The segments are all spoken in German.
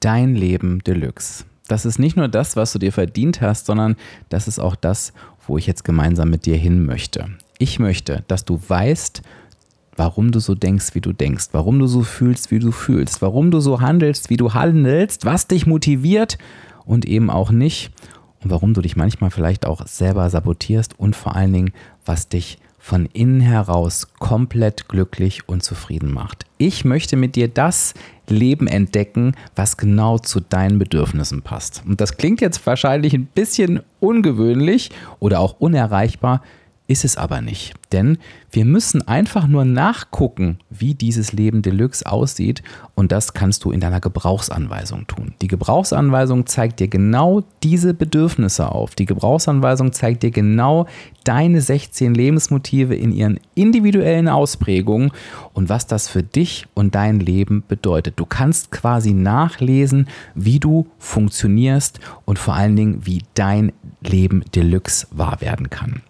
dein Leben Deluxe. Das ist nicht nur das, was du dir verdient hast, sondern das ist auch das, wo ich jetzt gemeinsam mit dir hin möchte. Ich möchte, dass du weißt, warum du so denkst, wie du denkst, warum du so fühlst, wie du fühlst, warum du so handelst, wie du handelst, was dich motiviert und eben auch nicht und warum du dich manchmal vielleicht auch selber sabotierst und vor allen Dingen, was dich von innen heraus komplett glücklich und zufrieden macht. Ich möchte mit dir das Leben entdecken, was genau zu deinen Bedürfnissen passt. Und das klingt jetzt wahrscheinlich ein bisschen ungewöhnlich oder auch unerreichbar, ist es aber nicht. Denn wir müssen einfach nur nachgucken, wie dieses Leben Deluxe aussieht und das kannst du in deiner Gebrauchsanweisung tun. Die Gebrauchsanweisung zeigt dir genau diese Bedürfnisse auf. Die Gebrauchsanweisung zeigt dir genau deine 16 Lebensmotive in ihren individuellen Ausprägungen und was das für dich und dein Leben bedeutet. Du kannst quasi nachlesen, wie du funktionierst und vor allen Dingen, wie dein Leben Deluxe wahr werden kann.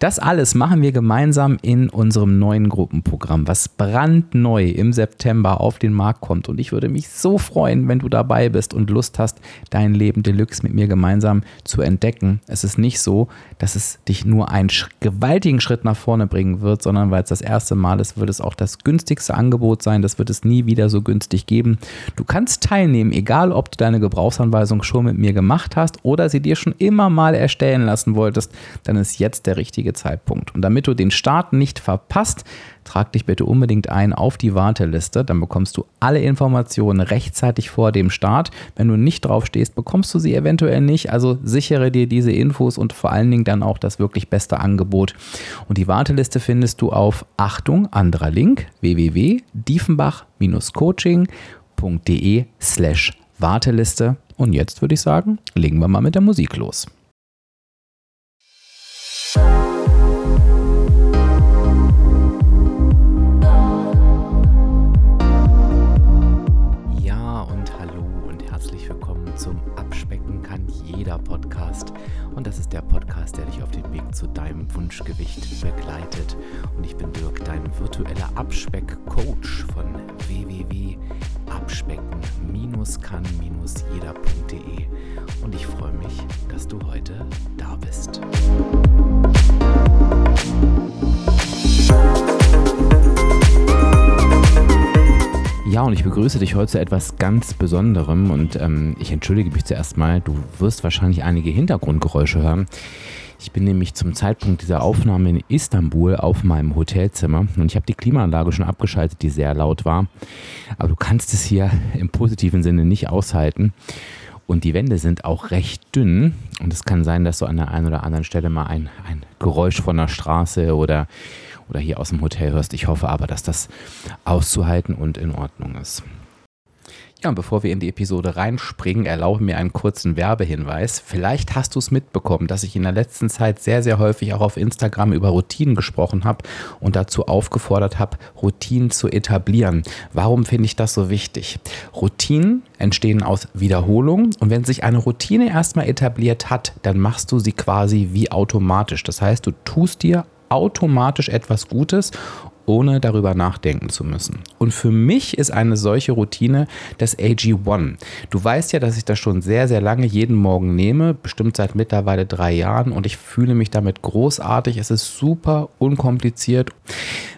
Das alles machen wir gemeinsam in unserem neuen Gruppenprogramm, was brandneu im September auf den Markt kommt. Und ich würde mich so freuen, wenn du dabei bist und Lust hast, dein Leben Deluxe mit mir gemeinsam zu entdecken. Es ist nicht so, dass es dich nur einen gewaltigen Schritt nach vorne bringen wird, sondern weil es das erste Mal ist, wird es auch das günstigste Angebot sein. Das wird es nie wieder so günstig geben. Du kannst teilnehmen, egal ob du deine Gebrauchsanweisung schon mit mir gemacht hast oder sie dir schon immer mal erstellen lassen wolltest, dann ist jetzt der richtige Zeitpunkt. Und damit du den Start nicht verpasst, trag dich bitte unbedingt ein auf die Warteliste. Dann bekommst du alle Informationen rechtzeitig vor dem Start. Wenn du nicht drauf stehst, bekommst du sie eventuell nicht. Also sichere dir diese Infos und vor allen Dingen dann auch das wirklich beste Angebot. Und die Warteliste findest du auf Achtung, anderer Link www.diefenbach-coaching.de slash Warteliste. Und jetzt würde ich sagen, legen wir mal mit der Musik los. Zu deinem Wunschgewicht begleitet. Und ich bin Dirk, dein virtueller Abspeck-Coach von www.abspecken-kann-jeder.de. Und ich freue mich, dass du heute da bist. Ja, und ich begrüße dich heute zu etwas ganz Besonderem und ähm, ich entschuldige mich zuerst mal. Du wirst wahrscheinlich einige Hintergrundgeräusche hören. Ich bin nämlich zum Zeitpunkt dieser Aufnahme in Istanbul auf meinem Hotelzimmer und ich habe die Klimaanlage schon abgeschaltet, die sehr laut war. Aber du kannst es hier im positiven Sinne nicht aushalten. Und die Wände sind auch recht dünn. Und es kann sein, dass du an der einen oder anderen Stelle mal ein, ein Geräusch von der Straße oder oder hier aus dem Hotel hörst. Ich hoffe aber, dass das auszuhalten und in Ordnung ist. Ja, und bevor wir in die Episode reinspringen, erlaube mir einen kurzen Werbehinweis. Vielleicht hast du es mitbekommen, dass ich in der letzten Zeit sehr, sehr häufig auch auf Instagram über Routinen gesprochen habe und dazu aufgefordert habe, Routinen zu etablieren. Warum finde ich das so wichtig? Routinen entstehen aus Wiederholung und wenn sich eine Routine erstmal etabliert hat, dann machst du sie quasi wie automatisch. Das heißt, du tust dir automatisch etwas Gutes, ohne darüber nachdenken zu müssen. Und für mich ist eine solche Routine das AG1. Du weißt ja, dass ich das schon sehr, sehr lange jeden Morgen nehme, bestimmt seit mittlerweile drei Jahren und ich fühle mich damit großartig. Es ist super unkompliziert.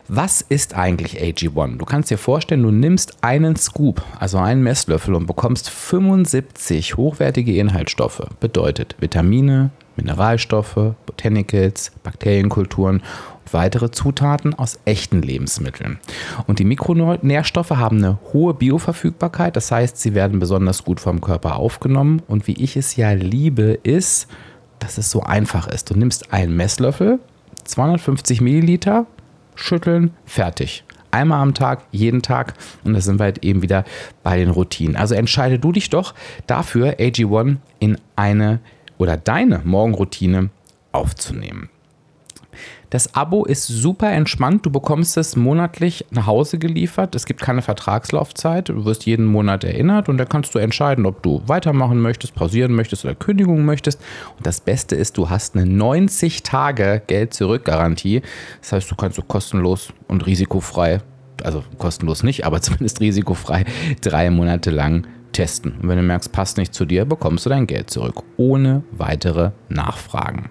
Was ist eigentlich AG1? Du kannst dir vorstellen, du nimmst einen Scoop, also einen Messlöffel und bekommst 75 hochwertige Inhaltsstoffe. Bedeutet Vitamine, Mineralstoffe, Botanicals, Bakterienkulturen weitere Zutaten aus echten Lebensmitteln. Und die Mikronährstoffe haben eine hohe Bioverfügbarkeit, das heißt, sie werden besonders gut vom Körper aufgenommen. Und wie ich es ja liebe, ist, dass es so einfach ist. Du nimmst einen Messlöffel, 250 Milliliter, schütteln, fertig einmal am Tag, jeden Tag. Und da sind wir halt eben wieder bei den Routinen. Also entscheide du dich doch dafür, AG1 in eine oder deine Morgenroutine aufzunehmen. Das Abo ist super entspannt. Du bekommst es monatlich nach Hause geliefert. Es gibt keine Vertragslaufzeit. Du wirst jeden Monat erinnert und da kannst du entscheiden, ob du weitermachen möchtest, pausieren möchtest oder Kündigung möchtest. Und das Beste ist, du hast eine 90 Tage Geld-Zurück-Garantie. Das heißt, du kannst so kostenlos und risikofrei, also kostenlos nicht, aber zumindest risikofrei drei Monate lang testen. Und wenn du merkst, passt nicht zu dir, bekommst du dein Geld zurück. Ohne weitere Nachfragen.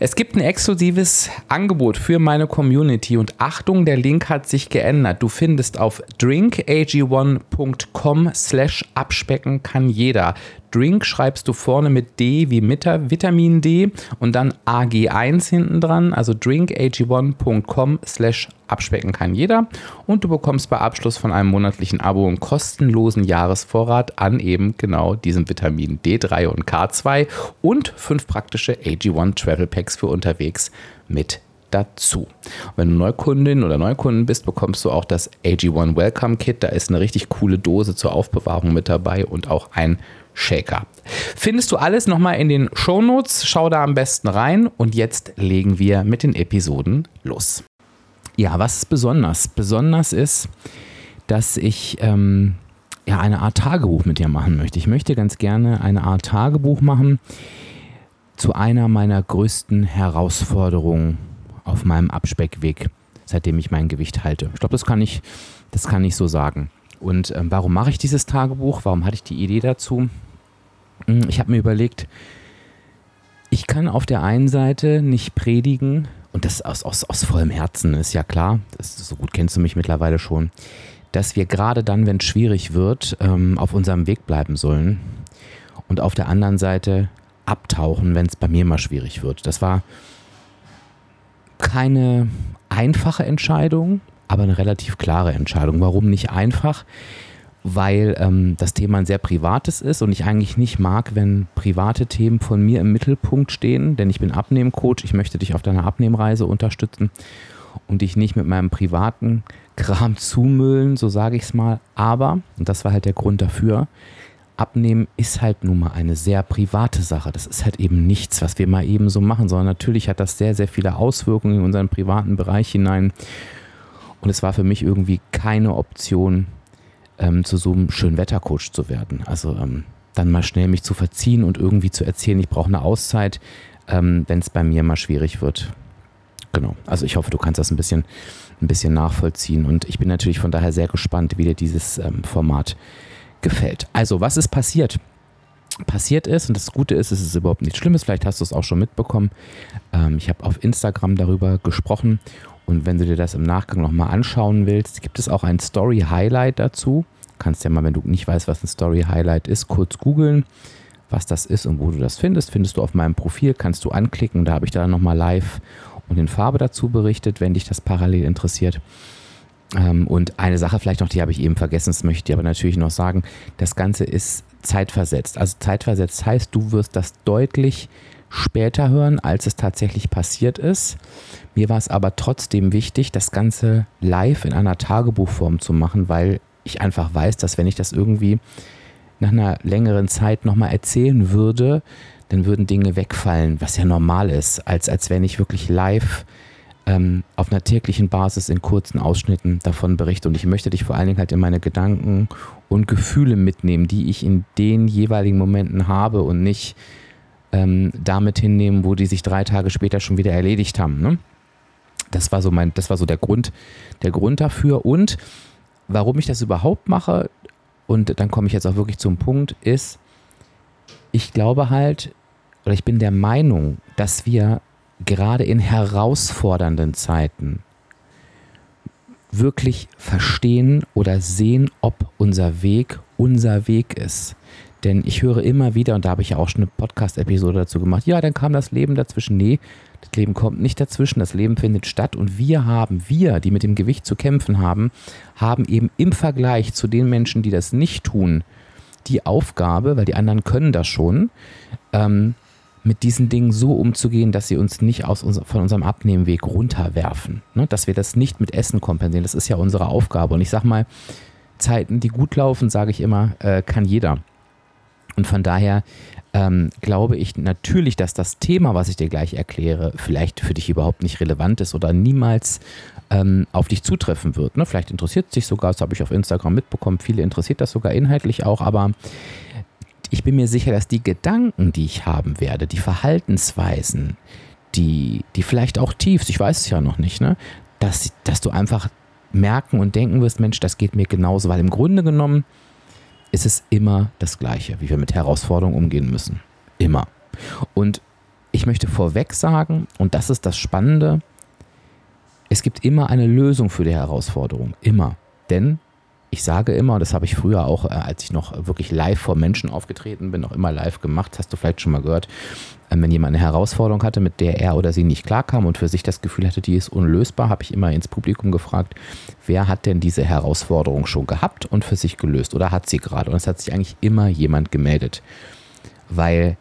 Es gibt ein exklusives Angebot für meine Community und Achtung, der Link hat sich geändert. Du findest auf drinkag1.com slash abspecken kann jeder. Drink schreibst du vorne mit D wie Vitamin D und dann AG1 hinten dran, also drinkag1.com slash abspecken kann jeder und du bekommst bei Abschluss von einem monatlichen Abo einen kostenlosen Jahresvorrat an eben genau diesem Vitamin D3 und K2 und fünf praktische AG1 Travel Packs für unterwegs mit dazu. wenn du Neukundin oder Neukunden bist, bekommst du auch das AG1 Welcome Kit. Da ist eine richtig coole Dose zur Aufbewahrung mit dabei und auch ein Shaker. Findest du alles nochmal in den Shownotes? Schau da am besten rein und jetzt legen wir mit den Episoden los. Ja, was ist besonders? Besonders ist, dass ich ähm, ja, eine Art Tagebuch mit dir machen möchte. Ich möchte ganz gerne eine Art Tagebuch machen zu einer meiner größten Herausforderungen auf meinem Abspeckweg, seitdem ich mein Gewicht halte. Ich glaube, das kann ich, das kann ich so sagen. Und ähm, warum mache ich dieses Tagebuch? Warum hatte ich die Idee dazu? Hm, ich habe mir überlegt, ich kann auf der einen Seite nicht predigen, und das aus, aus, aus vollem Herzen ist ja klar, das, so gut kennst du mich mittlerweile schon, dass wir gerade dann, wenn es schwierig wird, ähm, auf unserem Weg bleiben sollen. Und auf der anderen Seite abtauchen, wenn es bei mir mal schwierig wird. Das war keine einfache Entscheidung, aber eine relativ klare Entscheidung. Warum nicht einfach? Weil ähm, das Thema ein sehr privates ist und ich eigentlich nicht mag, wenn private Themen von mir im Mittelpunkt stehen, denn ich bin Abnehmcoach, ich möchte dich auf deiner Abnehmreise unterstützen und dich nicht mit meinem privaten Kram zumüllen, so sage ich es mal. Aber, und das war halt der Grund dafür, Abnehmen ist halt nun mal eine sehr private Sache. Das ist halt eben nichts, was wir mal eben so machen, sondern natürlich hat das sehr, sehr viele Auswirkungen in unseren privaten Bereich hinein. Und es war für mich irgendwie keine Option, ähm, zu so einem schönen Wettercoach zu werden. Also ähm, dann mal schnell mich zu verziehen und irgendwie zu erzählen, ich brauche eine Auszeit, ähm, wenn es bei mir mal schwierig wird. Genau. Also ich hoffe, du kannst das ein bisschen, ein bisschen nachvollziehen. Und ich bin natürlich von daher sehr gespannt, wie dir dieses ähm, Format gefällt. Also, was ist passiert? Passiert ist, und das Gute ist, es ist überhaupt nichts Schlimmes, vielleicht hast du es auch schon mitbekommen. Ähm, ich habe auf Instagram darüber gesprochen und wenn du dir das im Nachgang nochmal anschauen willst, gibt es auch ein Story-Highlight dazu. Du kannst ja mal, wenn du nicht weißt, was ein Story-Highlight ist, kurz googeln, was das ist und wo du das findest. Findest du auf meinem Profil, kannst du anklicken. Da habe ich dann nochmal live und in Farbe dazu berichtet, wenn dich das parallel interessiert. Ähm, und eine Sache vielleicht noch, die habe ich eben vergessen, das möchte ich aber natürlich noch sagen. Das Ganze ist zeitversetzt. Also zeitversetzt heißt, du wirst das deutlich später hören, als es tatsächlich passiert ist. Mir war es aber trotzdem wichtig, das Ganze live in einer Tagebuchform zu machen, weil ich einfach weiß, dass wenn ich das irgendwie nach einer längeren Zeit nochmal erzählen würde, dann würden Dinge wegfallen, was ja normal ist, als, als wenn ich wirklich live ähm, auf einer täglichen Basis in kurzen Ausschnitten davon berichte. Und ich möchte dich vor allen Dingen halt in meine Gedanken und Gefühle mitnehmen, die ich in den jeweiligen Momenten habe und nicht ähm, damit hinnehmen, wo die sich drei Tage später schon wieder erledigt haben. Ne? Das war so mein, das war so der Grund, der Grund dafür. Und warum ich das überhaupt mache, und dann komme ich jetzt auch wirklich zum Punkt, ist, ich glaube halt, oder ich bin der Meinung, dass wir gerade in herausfordernden Zeiten wirklich verstehen oder sehen, ob unser Weg unser Weg ist. Denn ich höre immer wieder, und da habe ich ja auch schon eine Podcast-Episode dazu gemacht, ja, dann kam das Leben dazwischen. Nee, das Leben kommt nicht dazwischen, das Leben findet statt und wir haben, wir, die mit dem Gewicht zu kämpfen haben, haben eben im Vergleich zu den Menschen, die das nicht tun, die Aufgabe, weil die anderen können das schon, ähm, mit diesen Dingen so umzugehen, dass sie uns nicht aus unser, von unserem Abnehmweg runterwerfen. Ne? Dass wir das nicht mit Essen kompensieren. Das ist ja unsere Aufgabe. Und ich sage mal, Zeiten, die gut laufen, sage ich immer, äh, kann jeder. Und von daher ähm, glaube ich natürlich, dass das Thema, was ich dir gleich erkläre, vielleicht für dich überhaupt nicht relevant ist oder niemals ähm, auf dich zutreffen wird. Ne? Vielleicht interessiert es dich sogar, das habe ich auf Instagram mitbekommen, viele interessiert das sogar inhaltlich auch, aber ich bin mir sicher, dass die Gedanken, die ich haben werde, die Verhaltensweisen, die, die vielleicht auch tiefst, ich weiß es ja noch nicht, ne? dass, dass du einfach merken und denken wirst, Mensch, das geht mir genauso, weil im Grunde genommen ist es immer das Gleiche, wie wir mit Herausforderungen umgehen müssen. Immer. Und ich möchte vorweg sagen, und das ist das Spannende, es gibt immer eine Lösung für die Herausforderung. Immer. Denn ich sage immer, das habe ich früher auch, äh, als ich noch wirklich live vor Menschen aufgetreten bin, auch immer live gemacht, hast du vielleicht schon mal gehört, ähm, wenn jemand eine Herausforderung hatte, mit der er oder sie nicht klarkam und für sich das Gefühl hatte, die ist unlösbar, habe ich immer ins Publikum gefragt, wer hat denn diese Herausforderung schon gehabt und für sich gelöst oder hat sie gerade? Und es hat sich eigentlich immer jemand gemeldet, weil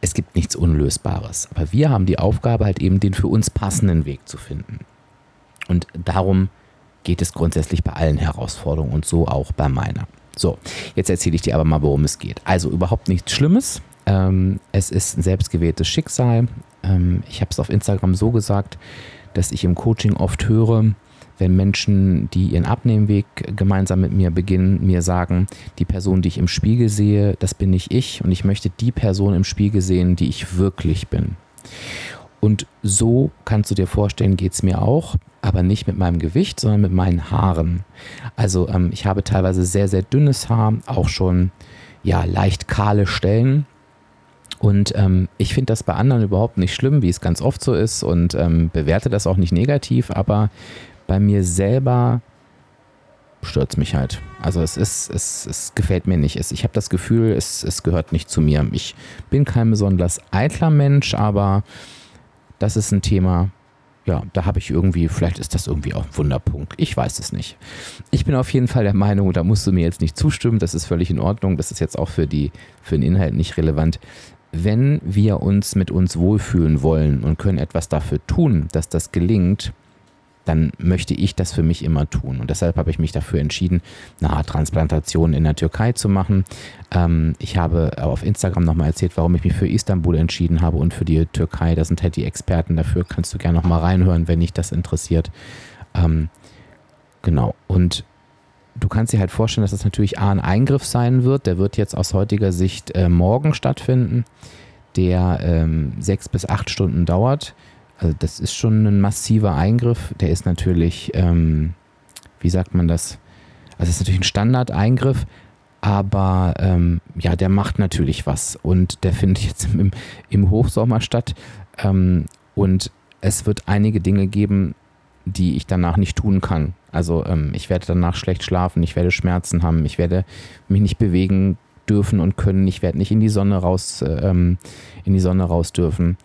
es gibt nichts Unlösbares. Aber wir haben die Aufgabe, halt eben den für uns passenden Weg zu finden. Und darum geht es grundsätzlich bei allen Herausforderungen und so auch bei meiner. So, jetzt erzähle ich dir aber mal, worum es geht. Also überhaupt nichts Schlimmes. Ähm, es ist ein selbstgewähltes Schicksal. Ähm, ich habe es auf Instagram so gesagt, dass ich im Coaching oft höre, wenn Menschen, die ihren Abnehmweg gemeinsam mit mir beginnen, mir sagen, die Person, die ich im Spiegel sehe, das bin nicht ich und ich möchte die Person im Spiegel sehen, die ich wirklich bin. Und so kannst du dir vorstellen, geht es mir auch, aber nicht mit meinem Gewicht, sondern mit meinen Haaren. Also ähm, ich habe teilweise sehr, sehr dünnes Haar, auch schon ja, leicht kahle Stellen. Und ähm, ich finde das bei anderen überhaupt nicht schlimm, wie es ganz oft so ist und ähm, bewerte das auch nicht negativ, aber bei mir selber stört es mich halt. Also es ist, es, es gefällt mir nicht. Ich habe das Gefühl, es, es gehört nicht zu mir. Ich bin kein besonders eitler Mensch, aber das ist ein Thema, ja, da habe ich irgendwie, vielleicht ist das irgendwie auch ein Wunderpunkt. Ich weiß es nicht. Ich bin auf jeden Fall der Meinung, da musst du mir jetzt nicht zustimmen, das ist völlig in Ordnung, das ist jetzt auch für, die, für den Inhalt nicht relevant. Wenn wir uns mit uns wohlfühlen wollen und können etwas dafür tun, dass das gelingt, dann möchte ich das für mich immer tun. Und deshalb habe ich mich dafür entschieden, eine Haartransplantation in der Türkei zu machen. Ähm, ich habe auf Instagram nochmal erzählt, warum ich mich für Istanbul entschieden habe und für die Türkei. Da sind halt die Experten dafür. Kannst du gerne nochmal reinhören, wenn dich das interessiert. Ähm, genau. Und du kannst dir halt vorstellen, dass das natürlich A, ein Eingriff sein wird. Der wird jetzt aus heutiger Sicht äh, morgen stattfinden, der ähm, sechs bis acht Stunden dauert. Also das ist schon ein massiver Eingriff. Der ist natürlich, ähm, wie sagt man das? Also es ist natürlich ein Standardeingriff, aber ähm, ja, der macht natürlich was und der findet jetzt im, im Hochsommer statt ähm, und es wird einige Dinge geben, die ich danach nicht tun kann. Also ähm, ich werde danach schlecht schlafen, ich werde Schmerzen haben, ich werde mich nicht bewegen dürfen und können, ich werde nicht in die Sonne raus, ähm, in die Sonne raus dürfen.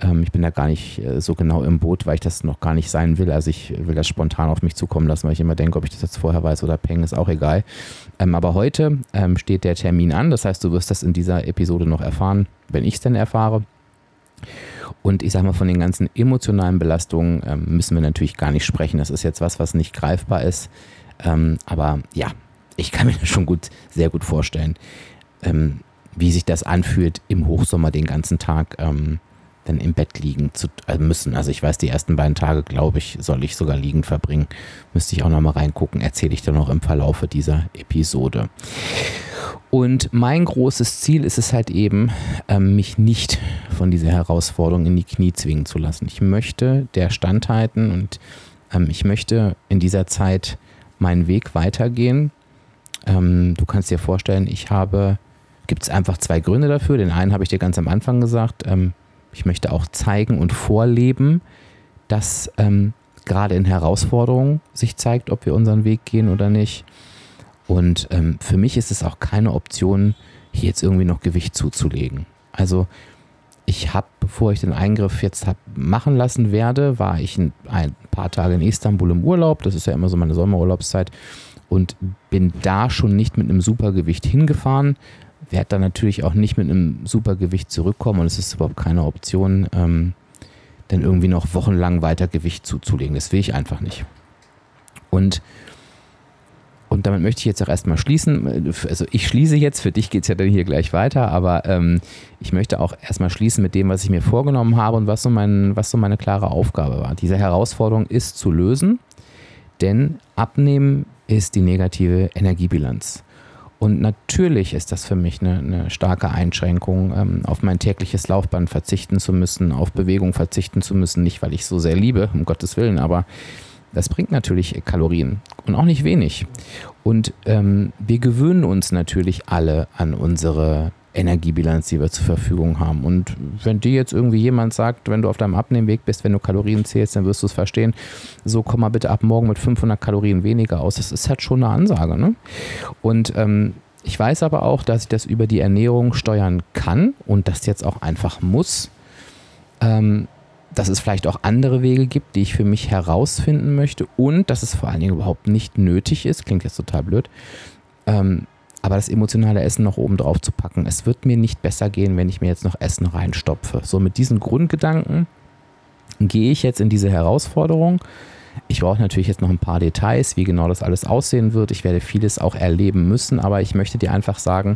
Ähm, ich bin da gar nicht äh, so genau im Boot, weil ich das noch gar nicht sein will. Also ich will das spontan auf mich zukommen lassen, weil ich immer denke, ob ich das jetzt vorher weiß oder peng, ist auch egal. Ähm, aber heute ähm, steht der Termin an. Das heißt, du wirst das in dieser Episode noch erfahren, wenn ich es denn erfahre. Und ich sage mal, von den ganzen emotionalen Belastungen ähm, müssen wir natürlich gar nicht sprechen. Das ist jetzt was, was nicht greifbar ist. Ähm, aber ja, ich kann mir das schon gut, sehr gut vorstellen, ähm, wie sich das anfühlt im Hochsommer den ganzen Tag. Ähm, dann im Bett liegen zu äh, müssen. Also ich weiß, die ersten beiden Tage, glaube ich, soll ich sogar liegend verbringen. Müsste ich auch nochmal reingucken, erzähle ich dann noch im Verlaufe dieser Episode. Und mein großes Ziel ist es halt eben, ähm, mich nicht von dieser Herausforderung in die Knie zwingen zu lassen. Ich möchte der standhalten und ähm, ich möchte in dieser Zeit meinen Weg weitergehen. Ähm, du kannst dir vorstellen, ich habe, gibt es einfach zwei Gründe dafür. Den einen habe ich dir ganz am Anfang gesagt, ähm, ich möchte auch zeigen und vorleben, dass ähm, gerade in Herausforderungen sich zeigt, ob wir unseren Weg gehen oder nicht. Und ähm, für mich ist es auch keine Option, hier jetzt irgendwie noch Gewicht zuzulegen. Also ich habe, bevor ich den Eingriff jetzt hab machen lassen werde, war ich ein, ein, paar Tage in Istanbul im Urlaub. Das ist ja immer so meine Sommerurlaubszeit. Und bin da schon nicht mit einem Supergewicht hingefahren, werde dann natürlich auch nicht mit einem Supergewicht zurückkommen und es ist überhaupt keine Option, ähm, dann irgendwie noch wochenlang weiter Gewicht zuzulegen. Das will ich einfach nicht. Und, und damit möchte ich jetzt auch erstmal schließen. Also ich schließe jetzt, für dich geht es ja dann hier gleich weiter, aber ähm, ich möchte auch erstmal schließen mit dem, was ich mir vorgenommen habe und was so, mein, was so meine klare Aufgabe war. Diese Herausforderung ist zu lösen, denn abnehmen ist die negative Energiebilanz. Und natürlich ist das für mich eine, eine starke Einschränkung, ähm, auf mein tägliches Laufband verzichten zu müssen, auf Bewegung verzichten zu müssen. Nicht, weil ich so sehr liebe, um Gottes Willen, aber das bringt natürlich Kalorien und auch nicht wenig. Und ähm, wir gewöhnen uns natürlich alle an unsere Energiebilanz, die wir zur Verfügung haben. Und wenn dir jetzt irgendwie jemand sagt, wenn du auf deinem Abnehmweg bist, wenn du Kalorien zählst, dann wirst du es verstehen. So komm mal bitte ab morgen mit 500 Kalorien weniger aus. Das ist halt schon eine Ansage. Ne? Und ähm, ich weiß aber auch, dass ich das über die Ernährung steuern kann und das jetzt auch einfach muss. Ähm, dass es vielleicht auch andere Wege gibt, die ich für mich herausfinden möchte und dass es vor allen Dingen überhaupt nicht nötig ist, klingt jetzt total blöd, ähm, aber das emotionale Essen noch oben drauf zu packen. Es wird mir nicht besser gehen, wenn ich mir jetzt noch Essen reinstopfe. So mit diesen Grundgedanken gehe ich jetzt in diese Herausforderung. Ich brauche natürlich jetzt noch ein paar Details, wie genau das alles aussehen wird. Ich werde vieles auch erleben müssen, aber ich möchte dir einfach sagen,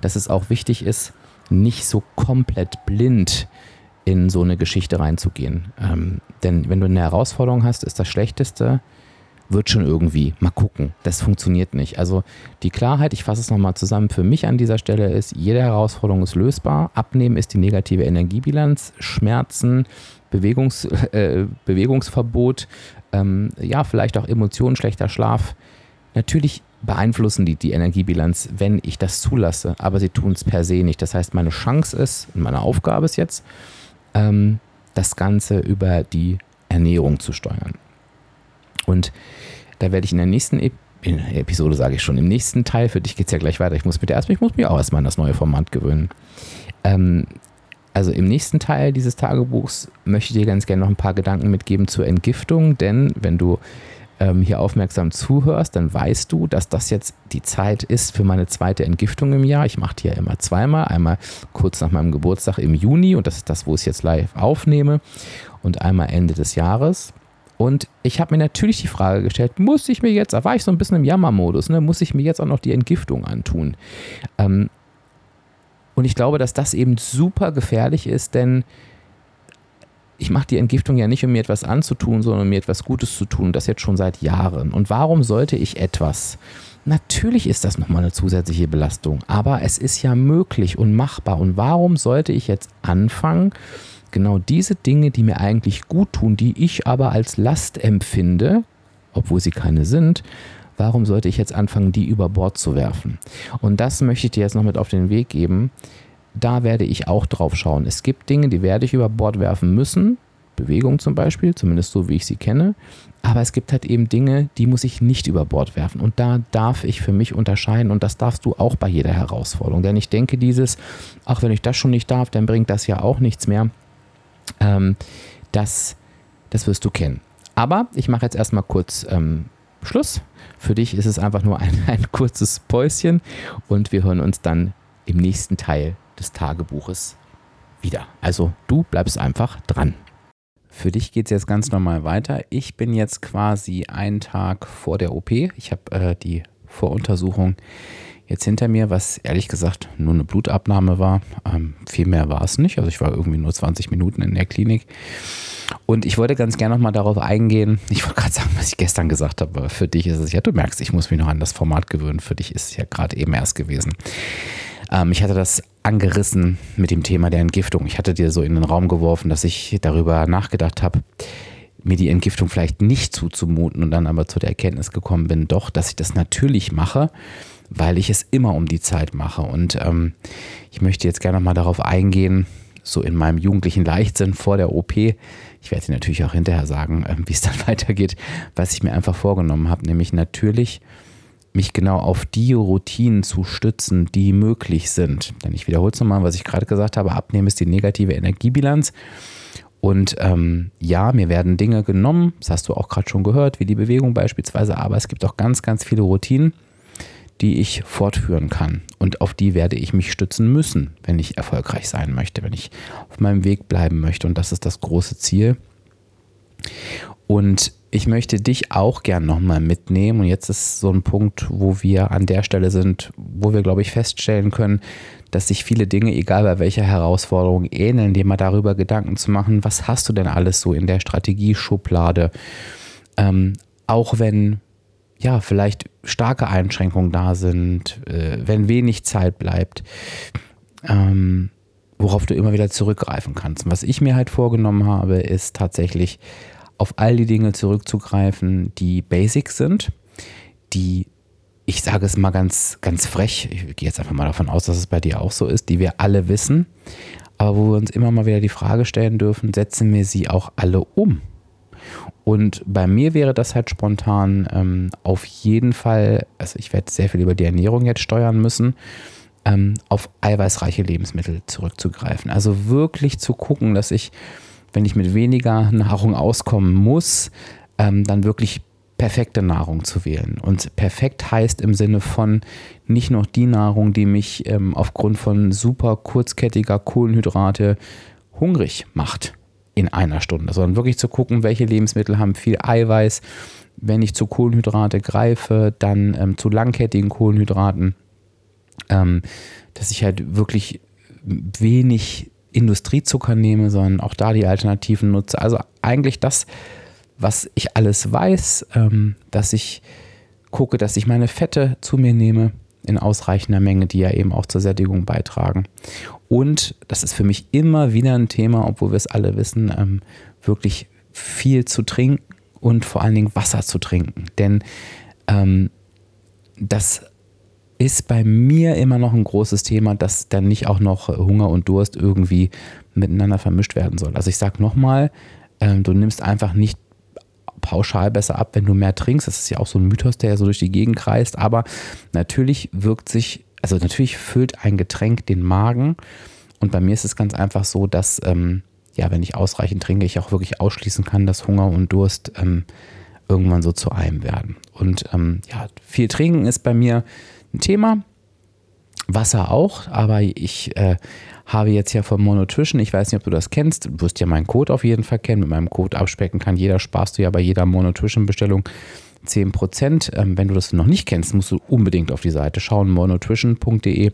dass es auch wichtig ist, nicht so komplett blind in so eine Geschichte reinzugehen. Ähm, denn wenn du eine Herausforderung hast, ist das Schlechteste, wird schon irgendwie. Mal gucken. Das funktioniert nicht. Also die Klarheit, ich fasse es nochmal zusammen, für mich an dieser Stelle ist, jede Herausforderung ist lösbar. Abnehmen ist die negative Energiebilanz. Schmerzen, Bewegungs, äh, Bewegungsverbot, ähm, ja, vielleicht auch Emotionen, schlechter Schlaf. Natürlich beeinflussen die die Energiebilanz, wenn ich das zulasse, aber sie tun es per se nicht. Das heißt, meine Chance ist, meine Aufgabe ist jetzt, ähm, das Ganze über die Ernährung zu steuern. Und da werde ich in der nächsten e in der Episode, sage ich schon, im nächsten Teil, für dich geht es ja gleich weiter. Ich muss, mit der, ich muss mich auch erstmal an das neue Format gewöhnen. Ähm, also im nächsten Teil dieses Tagebuchs möchte ich dir ganz gerne noch ein paar Gedanken mitgeben zur Entgiftung, denn wenn du ähm, hier aufmerksam zuhörst, dann weißt du, dass das jetzt die Zeit ist für meine zweite Entgiftung im Jahr. Ich mache die ja immer zweimal. Einmal kurz nach meinem Geburtstag im Juni und das ist das, wo ich es jetzt live aufnehme und einmal Ende des Jahres. Und ich habe mir natürlich die Frage gestellt, muss ich mir jetzt, da war ich so ein bisschen im Jammermodus, ne, muss ich mir jetzt auch noch die Entgiftung antun? Ähm, und ich glaube, dass das eben super gefährlich ist, denn ich mache die Entgiftung ja nicht, um mir etwas anzutun, sondern um mir etwas Gutes zu tun. Das jetzt schon seit Jahren. Und warum sollte ich etwas? Natürlich ist das nochmal eine zusätzliche Belastung, aber es ist ja möglich und machbar. Und warum sollte ich jetzt anfangen, genau diese Dinge, die mir eigentlich gut tun, die ich aber als Last empfinde, obwohl sie keine sind, warum sollte ich jetzt anfangen, die über Bord zu werfen? Und das möchte ich dir jetzt noch mit auf den Weg geben. Da werde ich auch drauf schauen. Es gibt Dinge, die werde ich über Bord werfen müssen. Bewegung zum Beispiel, zumindest so wie ich sie kenne. Aber es gibt halt eben Dinge, die muss ich nicht über Bord werfen. Und da darf ich für mich unterscheiden und das darfst du auch bei jeder Herausforderung. Denn ich denke, dieses, ach, wenn ich das schon nicht darf, dann bringt das ja auch nichts mehr. Ähm, das, das wirst du kennen. Aber ich mache jetzt erstmal kurz ähm, Schluss. Für dich ist es einfach nur ein, ein kurzes Päuschen und wir hören uns dann im nächsten Teil des Tagebuches wieder. Also du bleibst einfach dran. Für dich geht es jetzt ganz normal weiter. Ich bin jetzt quasi einen Tag vor der OP. Ich habe äh, die Voruntersuchung jetzt hinter mir, was ehrlich gesagt nur eine Blutabnahme war. Ähm, viel mehr war es nicht. Also ich war irgendwie nur 20 Minuten in der Klinik. Und ich wollte ganz gerne nochmal darauf eingehen. Ich wollte gerade sagen, was ich gestern gesagt habe, für dich ist es ja, du merkst, ich muss mich noch an das Format gewöhnen. Für dich ist es ja gerade eben erst gewesen. Ähm, ich hatte das angerissen mit dem Thema der Entgiftung. Ich hatte dir so in den Raum geworfen, dass ich darüber nachgedacht habe, mir die Entgiftung vielleicht nicht zuzumuten und dann aber zu der Erkenntnis gekommen bin, doch, dass ich das natürlich mache weil ich es immer um die Zeit mache. Und ähm, ich möchte jetzt gerne mal darauf eingehen, so in meinem jugendlichen Leichtsinn vor der OP. Ich werde dir natürlich auch hinterher sagen, äh, wie es dann weitergeht, was ich mir einfach vorgenommen habe, nämlich natürlich mich genau auf die Routinen zu stützen, die möglich sind. Denn ich wiederhole es nochmal, was ich gerade gesagt habe, abnehmen ist die negative Energiebilanz. Und ähm, ja, mir werden Dinge genommen, das hast du auch gerade schon gehört, wie die Bewegung beispielsweise, aber es gibt auch ganz, ganz viele Routinen, die ich fortführen kann. Und auf die werde ich mich stützen müssen, wenn ich erfolgreich sein möchte, wenn ich auf meinem Weg bleiben möchte. Und das ist das große Ziel. Und ich möchte dich auch gern nochmal mitnehmen. Und jetzt ist so ein Punkt, wo wir an der Stelle sind, wo wir, glaube ich, feststellen können, dass sich viele Dinge, egal bei welcher Herausforderung, ähneln, dir mal darüber Gedanken zu machen, was hast du denn alles so in der Strategieschublade? Ähm, auch wenn ja, vielleicht starke Einschränkungen da sind, äh, wenn wenig Zeit bleibt, ähm, worauf du immer wieder zurückgreifen kannst. Und was ich mir halt vorgenommen habe, ist tatsächlich auf all die Dinge zurückzugreifen, die Basics sind, die, ich sage es mal ganz, ganz frech, ich gehe jetzt einfach mal davon aus, dass es bei dir auch so ist, die wir alle wissen, aber wo wir uns immer mal wieder die Frage stellen dürfen, setzen wir sie auch alle um? Und bei mir wäre das halt spontan ähm, auf jeden Fall, also ich werde sehr viel über die Ernährung jetzt steuern müssen, ähm, auf eiweißreiche Lebensmittel zurückzugreifen. Also wirklich zu gucken, dass ich, wenn ich mit weniger Nahrung auskommen muss, ähm, dann wirklich perfekte Nahrung zu wählen. Und perfekt heißt im Sinne von nicht noch die Nahrung, die mich ähm, aufgrund von super kurzkettiger Kohlenhydrate hungrig macht in einer Stunde, sondern wirklich zu gucken, welche Lebensmittel haben viel Eiweiß. Wenn ich zu Kohlenhydrate greife, dann ähm, zu langkettigen Kohlenhydraten, ähm, dass ich halt wirklich wenig Industriezucker nehme, sondern auch da die Alternativen nutze. Also eigentlich das, was ich alles weiß, ähm, dass ich gucke, dass ich meine Fette zu mir nehme in ausreichender Menge, die ja eben auch zur Sättigung beitragen. Und das ist für mich immer wieder ein Thema, obwohl wir es alle wissen, ähm, wirklich viel zu trinken und vor allen Dingen Wasser zu trinken. Denn ähm, das ist bei mir immer noch ein großes Thema, dass dann nicht auch noch Hunger und Durst irgendwie miteinander vermischt werden soll. Also ich sage nochmal, ähm, du nimmst einfach nicht pauschal besser ab, wenn du mehr trinkst. Das ist ja auch so ein Mythos, der ja so durch die Gegend kreist. Aber natürlich wirkt sich, also natürlich füllt ein Getränk den Magen. Und bei mir ist es ganz einfach so, dass, ähm, ja, wenn ich ausreichend trinke, ich auch wirklich ausschließen kann, dass Hunger und Durst ähm, irgendwann so zu einem werden. Und ähm, ja, viel trinken ist bei mir ein Thema. Wasser auch, aber ich äh, habe jetzt ja von Monotrition, ich weiß nicht, ob du das kennst, du wirst ja meinen Code auf jeden Fall kennen. Mit meinem Code abspecken kann jeder, sparst du ja bei jeder Monotrition-Bestellung 10%. Ähm, wenn du das noch nicht kennst, musst du unbedingt auf die Seite schauen, monotrition.de.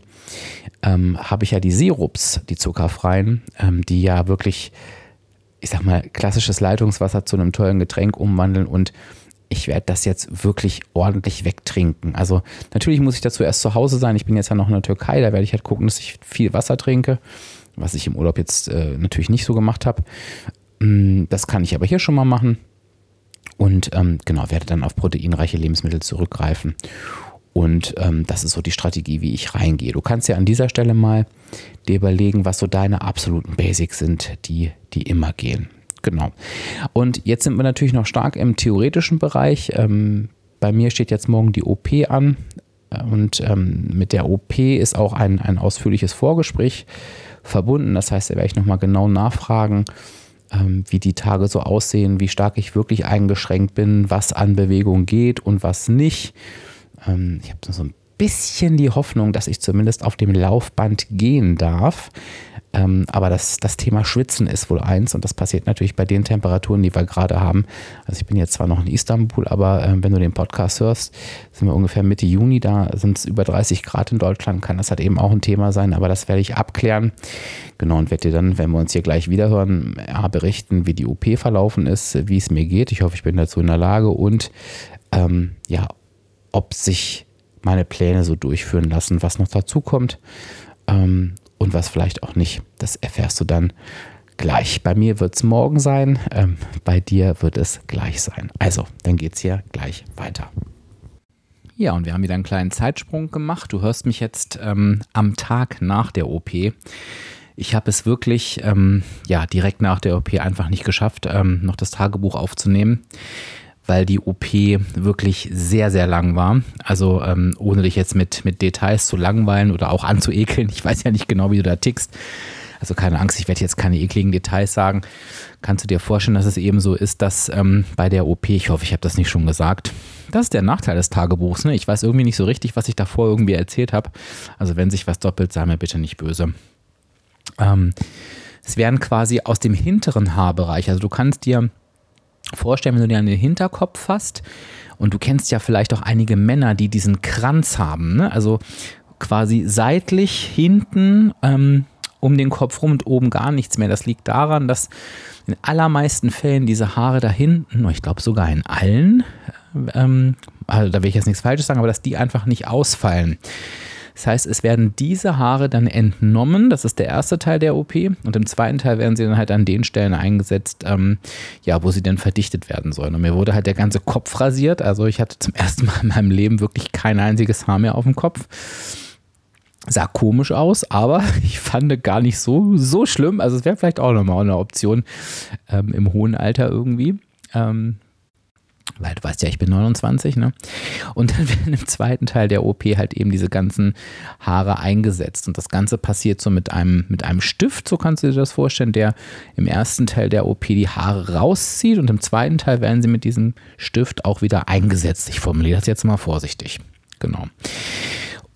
Ähm, habe ich ja die Sirups, die zuckerfreien, ähm, die ja wirklich, ich sag mal, klassisches Leitungswasser zu einem tollen Getränk umwandeln und ich werde das jetzt wirklich ordentlich wegtrinken. Also natürlich muss ich dazu erst zu Hause sein. Ich bin jetzt ja noch in der Türkei, da werde ich halt gucken, dass ich viel Wasser trinke, was ich im Urlaub jetzt äh, natürlich nicht so gemacht habe. Mm, das kann ich aber hier schon mal machen. Und ähm, genau, werde dann auf proteinreiche Lebensmittel zurückgreifen. Und ähm, das ist so die Strategie, wie ich reingehe. Du kannst ja an dieser Stelle mal dir überlegen, was so deine absoluten Basics sind, die, die immer gehen. Genau. Und jetzt sind wir natürlich noch stark im theoretischen Bereich. Ähm, bei mir steht jetzt morgen die OP an. Und ähm, mit der OP ist auch ein, ein ausführliches Vorgespräch verbunden. Das heißt, da werde ich nochmal genau nachfragen, ähm, wie die Tage so aussehen, wie stark ich wirklich eingeschränkt bin, was an Bewegung geht und was nicht. Ähm, ich habe so ein bisschen die Hoffnung, dass ich zumindest auf dem Laufband gehen darf. Ähm, aber das, das Thema Schwitzen ist wohl eins und das passiert natürlich bei den Temperaturen, die wir gerade haben. Also ich bin jetzt zwar noch in Istanbul, aber äh, wenn du den Podcast hörst, sind wir ungefähr Mitte Juni, da sind es über 30 Grad in Deutschland, kann das halt eben auch ein Thema sein, aber das werde ich abklären. Genau, und werde dir dann, wenn wir uns hier gleich wiederhören, ja, berichten, wie die OP verlaufen ist, wie es mir geht. Ich hoffe, ich bin dazu in der Lage und ähm, ja, ob sich meine Pläne so durchführen lassen, was noch dazu kommt. Ähm, und was vielleicht auch nicht. Das erfährst du dann gleich. Bei mir wird es morgen sein, ähm, bei dir wird es gleich sein. Also, dann geht es hier gleich weiter. Ja, und wir haben wieder einen kleinen Zeitsprung gemacht. Du hörst mich jetzt ähm, am Tag nach der OP. Ich habe es wirklich ähm, ja, direkt nach der OP einfach nicht geschafft, ähm, noch das Tagebuch aufzunehmen weil die OP wirklich sehr, sehr lang war. Also ähm, ohne dich jetzt mit, mit Details zu langweilen oder auch anzuekeln. Ich weiß ja nicht genau, wie du da tickst. Also keine Angst, ich werde jetzt keine ekligen Details sagen. Kannst du dir vorstellen, dass es eben so ist, dass ähm, bei der OP, ich hoffe, ich habe das nicht schon gesagt, das ist der Nachteil des Tagebuchs. Ne? Ich weiß irgendwie nicht so richtig, was ich davor irgendwie erzählt habe. Also wenn sich was doppelt, sei mir bitte nicht böse. Ähm, es werden quasi aus dem hinteren Haarbereich, also du kannst dir vorstellen, wenn du dir an den Hinterkopf fasst und du kennst ja vielleicht auch einige Männer, die diesen Kranz haben, ne? also quasi seitlich hinten ähm, um den Kopf rum und oben gar nichts mehr. Das liegt daran, dass in allermeisten Fällen diese Haare da hinten, ich glaube sogar in allen, ähm, also da will ich jetzt nichts Falsches sagen, aber dass die einfach nicht ausfallen. Das heißt, es werden diese Haare dann entnommen. Das ist der erste Teil der OP. Und im zweiten Teil werden sie dann halt an den Stellen eingesetzt, ähm, ja, wo sie dann verdichtet werden sollen. Und mir wurde halt der ganze Kopf rasiert. Also ich hatte zum ersten Mal in meinem Leben wirklich kein einziges Haar mehr auf dem Kopf sah komisch aus, aber ich fand gar nicht so, so schlimm. Also es wäre vielleicht auch nochmal eine Option ähm, im hohen Alter irgendwie. Ähm, weil du weißt ja, ich bin 29, ne? Und dann werden im zweiten Teil der OP halt eben diese ganzen Haare eingesetzt. Und das Ganze passiert so mit einem, mit einem Stift, so kannst du dir das vorstellen, der im ersten Teil der OP die Haare rauszieht und im zweiten Teil werden sie mit diesem Stift auch wieder eingesetzt. Ich formuliere das jetzt mal vorsichtig. Genau.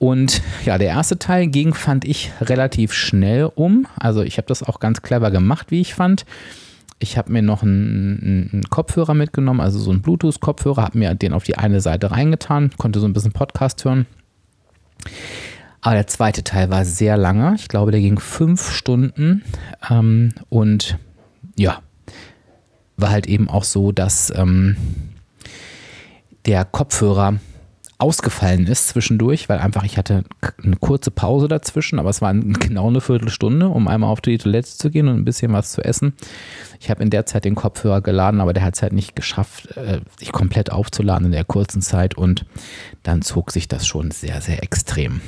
Und ja, der erste Teil ging, fand ich, relativ schnell um. Also ich habe das auch ganz clever gemacht, wie ich fand. Ich habe mir noch einen, einen, Kopfhörer mitgenommen, also so einen Bluetooth-Kopfhörer, habe mir den auf die eine Seite reingetan, konnte so ein bisschen Podcast hören. Aber der zweite Teil war sehr lange. Ich glaube, der ging fünf Stunden. Ähm, und ja, war halt eben auch so, dass ähm, der Kopfhörer ausgefallen ist zwischendurch, weil einfach ich hatte eine kurze Pause dazwischen, aber es war genau eine Viertelstunde, um einmal auf die Toilette zu gehen und ein bisschen was zu essen. Ich habe in der Zeit den Kopfhörer geladen, aber der hat es halt nicht geschafft, äh, sich komplett aufzuladen in der kurzen Zeit und dann zog sich das schon sehr, sehr extrem.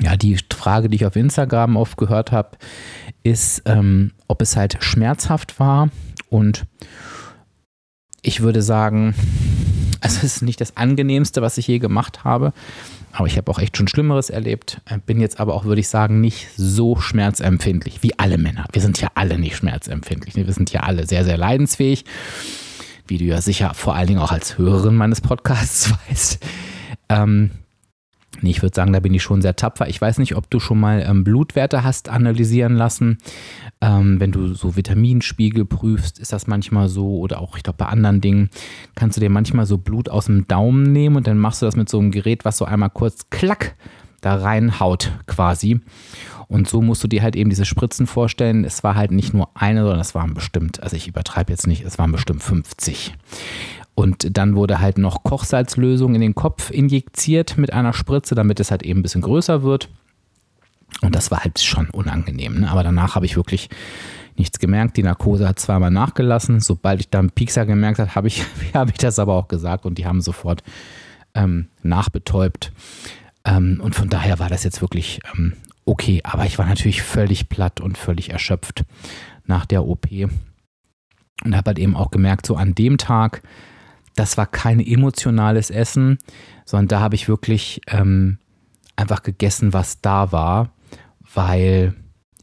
Ja, die Frage, die ich auf Instagram oft gehört habe, ist, ähm, ob es halt schmerzhaft war und ich würde sagen, also es ist nicht das angenehmste, was ich je gemacht habe. Aber ich habe auch echt schon Schlimmeres erlebt. Äh, bin jetzt aber auch, würde ich sagen, nicht so schmerzempfindlich wie alle Männer. Wir sind ja alle nicht schmerzempfindlich. Wir sind ja alle sehr, sehr leidensfähig. Wie du ja sicher vor allen Dingen auch als Hörerin meines Podcasts weißt. Ähm, Nee, ich würde sagen, da bin ich schon sehr tapfer. Ich weiß nicht, ob du schon mal ähm, Blutwerte hast analysieren lassen. Ähm, wenn du so Vitaminspiegel prüfst, ist das manchmal so. Oder auch, ich glaube, bei anderen Dingen kannst du dir manchmal so Blut aus dem Daumen nehmen und dann machst du das mit so einem Gerät, was so einmal kurz klack da reinhaut quasi. Und so musst du dir halt eben diese Spritzen vorstellen. Es war halt nicht nur eine, sondern es waren bestimmt, also ich übertreibe jetzt nicht, es waren bestimmt 50. Und dann wurde halt noch Kochsalzlösung in den Kopf injiziert mit einer Spritze, damit es halt eben ein bisschen größer wird. Und das war halt schon unangenehm. Ne? Aber danach habe ich wirklich nichts gemerkt. Die Narkose hat zweimal nachgelassen. Sobald ich da einen Piekser gemerkt habe, habe ich, hab ich das aber auch gesagt und die haben sofort ähm, nachbetäubt. Ähm, und von daher war das jetzt wirklich ähm, okay. Aber ich war natürlich völlig platt und völlig erschöpft nach der OP. Und habe halt eben auch gemerkt, so an dem Tag, das war kein emotionales Essen, sondern da habe ich wirklich ähm, einfach gegessen, was da war, weil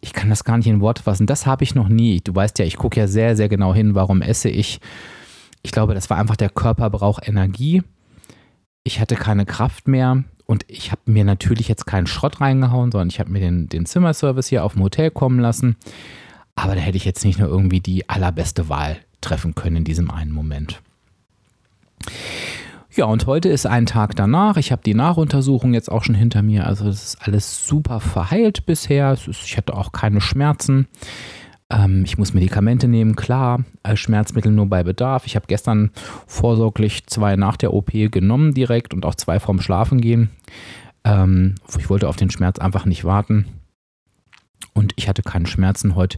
ich kann das gar nicht in Worte fassen. Das habe ich noch nie. Du weißt ja, ich gucke ja sehr, sehr genau hin, warum esse ich. Ich glaube, das war einfach der Körper braucht Energie. Ich hatte keine Kraft mehr und ich habe mir natürlich jetzt keinen Schrott reingehauen, sondern ich habe mir den, den Zimmerservice hier auf dem Hotel kommen lassen. Aber da hätte ich jetzt nicht nur irgendwie die allerbeste Wahl treffen können in diesem einen Moment. Ja, und heute ist ein Tag danach. Ich habe die Nachuntersuchung jetzt auch schon hinter mir. Also das ist alles super verheilt bisher. Ich hatte auch keine Schmerzen. Ähm, ich muss Medikamente nehmen, klar. Als Schmerzmittel nur bei Bedarf. Ich habe gestern vorsorglich zwei nach der OP genommen direkt und auch zwei vorm Schlafengehen. Ähm, ich wollte auf den Schmerz einfach nicht warten. Und ich hatte keine Schmerzen. Heute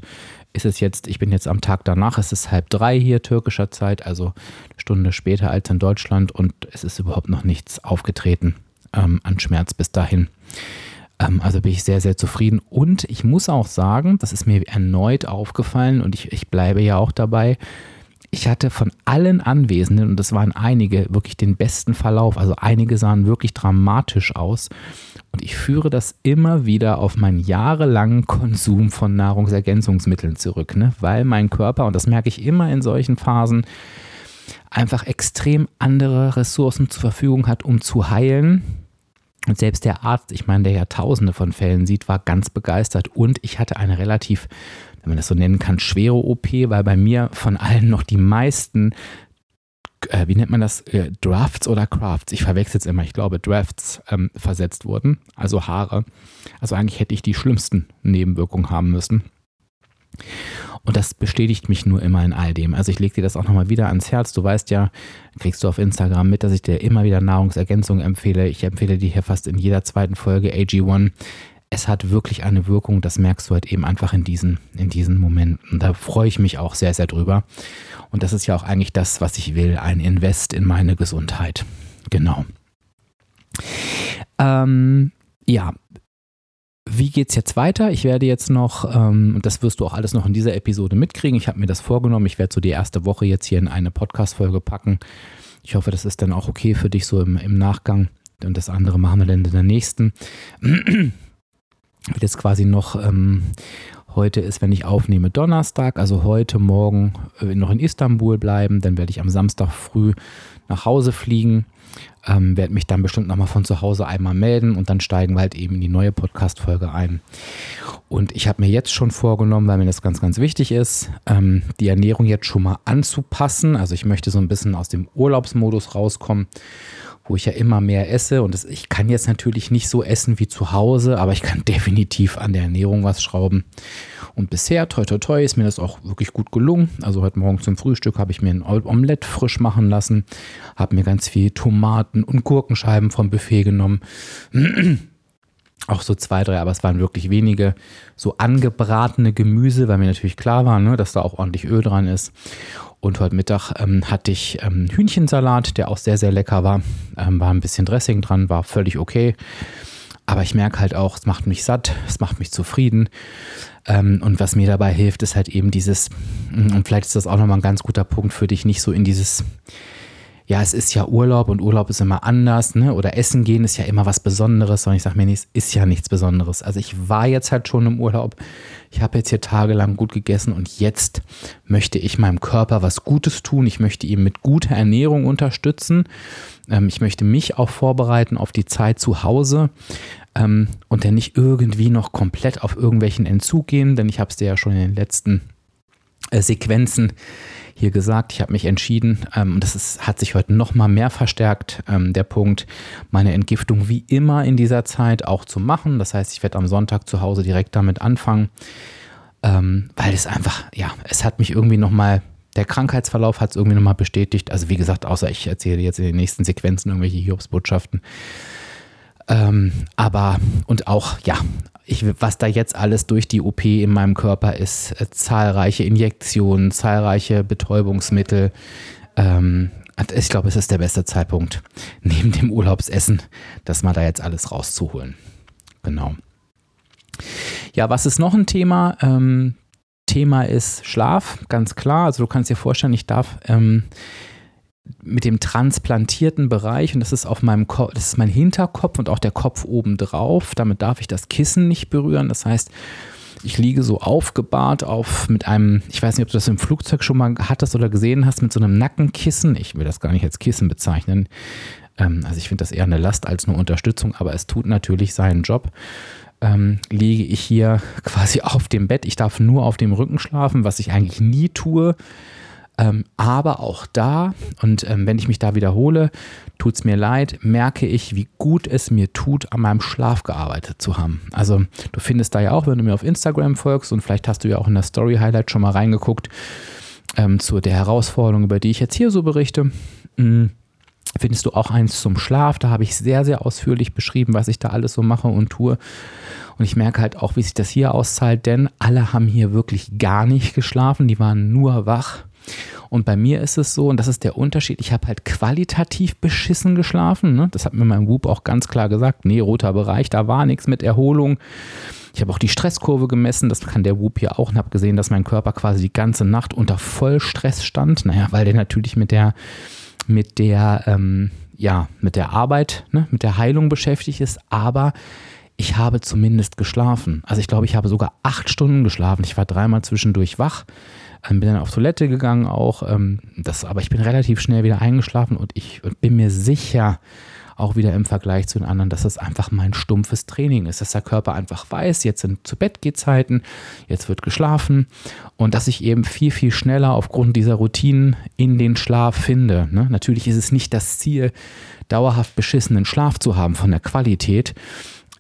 ist es jetzt, ich bin jetzt am Tag danach, es ist halb drei hier türkischer Zeit, also eine Stunde später als in Deutschland und es ist überhaupt noch nichts aufgetreten ähm, an Schmerz bis dahin. Ähm, also bin ich sehr, sehr zufrieden und ich muss auch sagen, das ist mir erneut aufgefallen und ich, ich bleibe ja auch dabei, ich hatte von allen Anwesenden, und das waren einige, wirklich den besten Verlauf. Also einige sahen wirklich dramatisch aus. Und ich führe das immer wieder auf meinen jahrelangen Konsum von Nahrungsergänzungsmitteln zurück, ne? weil mein Körper, und das merke ich immer in solchen Phasen, einfach extrem andere Ressourcen zur Verfügung hat, um zu heilen. Und selbst der Arzt, ich meine, der ja tausende von Fällen sieht, war ganz begeistert. Und ich hatte eine relativ wenn man das so nennen kann, schwere OP, weil bei mir von allen noch die meisten, äh, wie nennt man das, äh, Drafts oder Crafts, ich verwechsel es immer, ich glaube Drafts ähm, versetzt wurden, also Haare. Also eigentlich hätte ich die schlimmsten Nebenwirkungen haben müssen. Und das bestätigt mich nur immer in all dem. Also ich lege dir das auch nochmal wieder ans Herz. Du weißt ja, kriegst du auf Instagram mit, dass ich dir immer wieder Nahrungsergänzungen empfehle. Ich empfehle dir hier fast in jeder zweiten Folge AG1 es hat wirklich eine Wirkung, das merkst du halt eben einfach in diesen, in diesen Momenten. Da freue ich mich auch sehr, sehr drüber. Und das ist ja auch eigentlich das, was ich will, ein Invest in meine Gesundheit. Genau. Ähm, ja, wie geht es jetzt weiter? Ich werde jetzt noch, ähm, und das wirst du auch alles noch in dieser Episode mitkriegen, ich habe mir das vorgenommen, ich werde so die erste Woche jetzt hier in eine Podcast-Folge packen. Ich hoffe, das ist dann auch okay für dich so im, im Nachgang. Und das andere machen wir dann in der nächsten wird jetzt quasi noch, ähm, heute ist, wenn ich aufnehme, Donnerstag, also heute Morgen äh, noch in Istanbul bleiben, dann werde ich am Samstag früh nach Hause fliegen, ähm, werde mich dann bestimmt nochmal von zu Hause einmal melden und dann steigen wir halt eben in die neue Podcast-Folge ein. Und ich habe mir jetzt schon vorgenommen, weil mir das ganz, ganz wichtig ist, ähm, die Ernährung jetzt schon mal anzupassen. Also ich möchte so ein bisschen aus dem Urlaubsmodus rauskommen wo ich ja immer mehr esse. Und das, ich kann jetzt natürlich nicht so essen wie zu Hause, aber ich kann definitiv an der Ernährung was schrauben. Und bisher, toi toi toi, ist mir das auch wirklich gut gelungen. Also heute Morgen zum Frühstück habe ich mir ein Omelett frisch machen lassen, habe mir ganz viel Tomaten und Gurkenscheiben vom Buffet genommen. auch so zwei, drei, aber es waren wirklich wenige so angebratene Gemüse, weil mir natürlich klar war, ne, dass da auch ordentlich Öl dran ist. Und heute Mittag ähm, hatte ich ähm, Hühnchensalat, der auch sehr, sehr lecker war. Ähm, war ein bisschen Dressing dran, war völlig okay. Aber ich merke halt auch, es macht mich satt, es macht mich zufrieden. Ähm, und was mir dabei hilft, ist halt eben dieses, und vielleicht ist das auch nochmal ein ganz guter Punkt für dich, nicht so in dieses ja, es ist ja Urlaub und Urlaub ist immer anders, ne? Oder Essen gehen ist ja immer was Besonderes. Und ich sage mir, nee, es ist ja nichts Besonderes. Also ich war jetzt halt schon im Urlaub. Ich habe jetzt hier tagelang gut gegessen und jetzt möchte ich meinem Körper was Gutes tun. Ich möchte ihn mit guter Ernährung unterstützen. Ähm, ich möchte mich auch vorbereiten auf die Zeit zu Hause. Ähm, und dann nicht irgendwie noch komplett auf irgendwelchen Entzug gehen, denn ich habe es dir ja schon in den letzten äh, Sequenzen hier gesagt. Ich habe mich entschieden, ähm, das ist, hat sich heute noch mal mehr verstärkt, ähm, der Punkt, meine Entgiftung wie immer in dieser Zeit auch zu machen. Das heißt, ich werde am Sonntag zu Hause direkt damit anfangen, ähm, weil es einfach, ja, es hat mich irgendwie noch mal der Krankheitsverlauf hat es irgendwie nochmal bestätigt. Also wie gesagt, außer ich erzähle jetzt in den nächsten Sequenzen irgendwelche Hiobsbotschaften. Ähm, aber und auch, ja, ich, was da jetzt alles durch die OP in meinem Körper ist, äh, zahlreiche Injektionen, zahlreiche Betäubungsmittel. Ähm, ich glaube, es ist der beste Zeitpunkt, neben dem Urlaubsessen, das mal da jetzt alles rauszuholen. Genau. Ja, was ist noch ein Thema? Ähm, Thema ist Schlaf, ganz klar. Also du kannst dir vorstellen, ich darf ähm, mit dem transplantierten Bereich und das ist auf meinem Kopf, das ist mein Hinterkopf und auch der Kopf oben drauf. Damit darf ich das Kissen nicht berühren. Das heißt, ich liege so aufgebahrt auf mit einem, ich weiß nicht, ob du das im Flugzeug schon mal hattest oder gesehen hast, mit so einem Nackenkissen. Ich will das gar nicht als Kissen bezeichnen. Ähm, also ich finde das eher eine Last als eine Unterstützung, aber es tut natürlich seinen Job. Ähm, liege ich hier quasi auf dem Bett. Ich darf nur auf dem Rücken schlafen, was ich eigentlich nie tue. Ähm, aber auch da, und ähm, wenn ich mich da wiederhole, tut es mir leid, merke ich, wie gut es mir tut, an meinem Schlaf gearbeitet zu haben. Also du findest da ja auch, wenn du mir auf Instagram folgst und vielleicht hast du ja auch in der Story Highlight schon mal reingeguckt, ähm, zu der Herausforderung, über die ich jetzt hier so berichte. Mh, findest du auch eins zum Schlaf. Da habe ich sehr, sehr ausführlich beschrieben, was ich da alles so mache und tue. Und ich merke halt auch, wie sich das hier auszahlt, denn alle haben hier wirklich gar nicht geschlafen. Die waren nur wach. Und bei mir ist es so, und das ist der Unterschied, ich habe halt qualitativ beschissen geschlafen. Ne? Das hat mir mein Whoop auch ganz klar gesagt. Nee, roter Bereich, da war nichts mit Erholung. Ich habe auch die Stresskurve gemessen, das kann der Whoop hier auch und habe gesehen, dass mein Körper quasi die ganze Nacht unter Vollstress stand. Naja, weil der natürlich mit der, mit der, ähm, ja, mit der Arbeit, ne, mit der Heilung beschäftigt ist, aber ich habe zumindest geschlafen. Also ich glaube, ich habe sogar acht Stunden geschlafen. Ich war dreimal zwischendurch wach. Ähm, bin dann auf Toilette gegangen auch. Ähm, das, aber ich bin relativ schnell wieder eingeschlafen und ich bin mir sicher, auch wieder im Vergleich zu den anderen, dass es einfach mein stumpfes Training ist, dass der Körper einfach weiß, jetzt sind zu Bett Zeiten, jetzt wird geschlafen und dass ich eben viel, viel schneller aufgrund dieser Routinen in den Schlaf finde. Ne? Natürlich ist es nicht das Ziel, dauerhaft beschissenen Schlaf zu haben von der Qualität,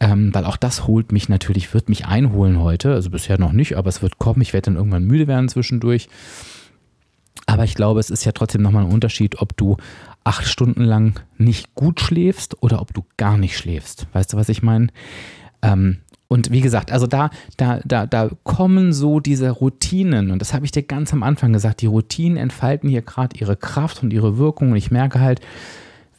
Ähm, weil auch das holt mich natürlich, wird mich einholen heute. Also bisher noch nicht, aber es wird kommen. Ich werde dann irgendwann müde werden zwischendurch. Aber ich glaube, es ist ja trotzdem nochmal ein Unterschied, ob du acht Stunden lang nicht gut schläfst oder ob du gar nicht schläfst. Weißt du, was ich meine? Ähm, und wie gesagt, also da, da, da, da kommen so diese Routinen, und das habe ich dir ganz am Anfang gesagt, die Routinen entfalten hier gerade ihre Kraft und ihre Wirkung. Und ich merke halt,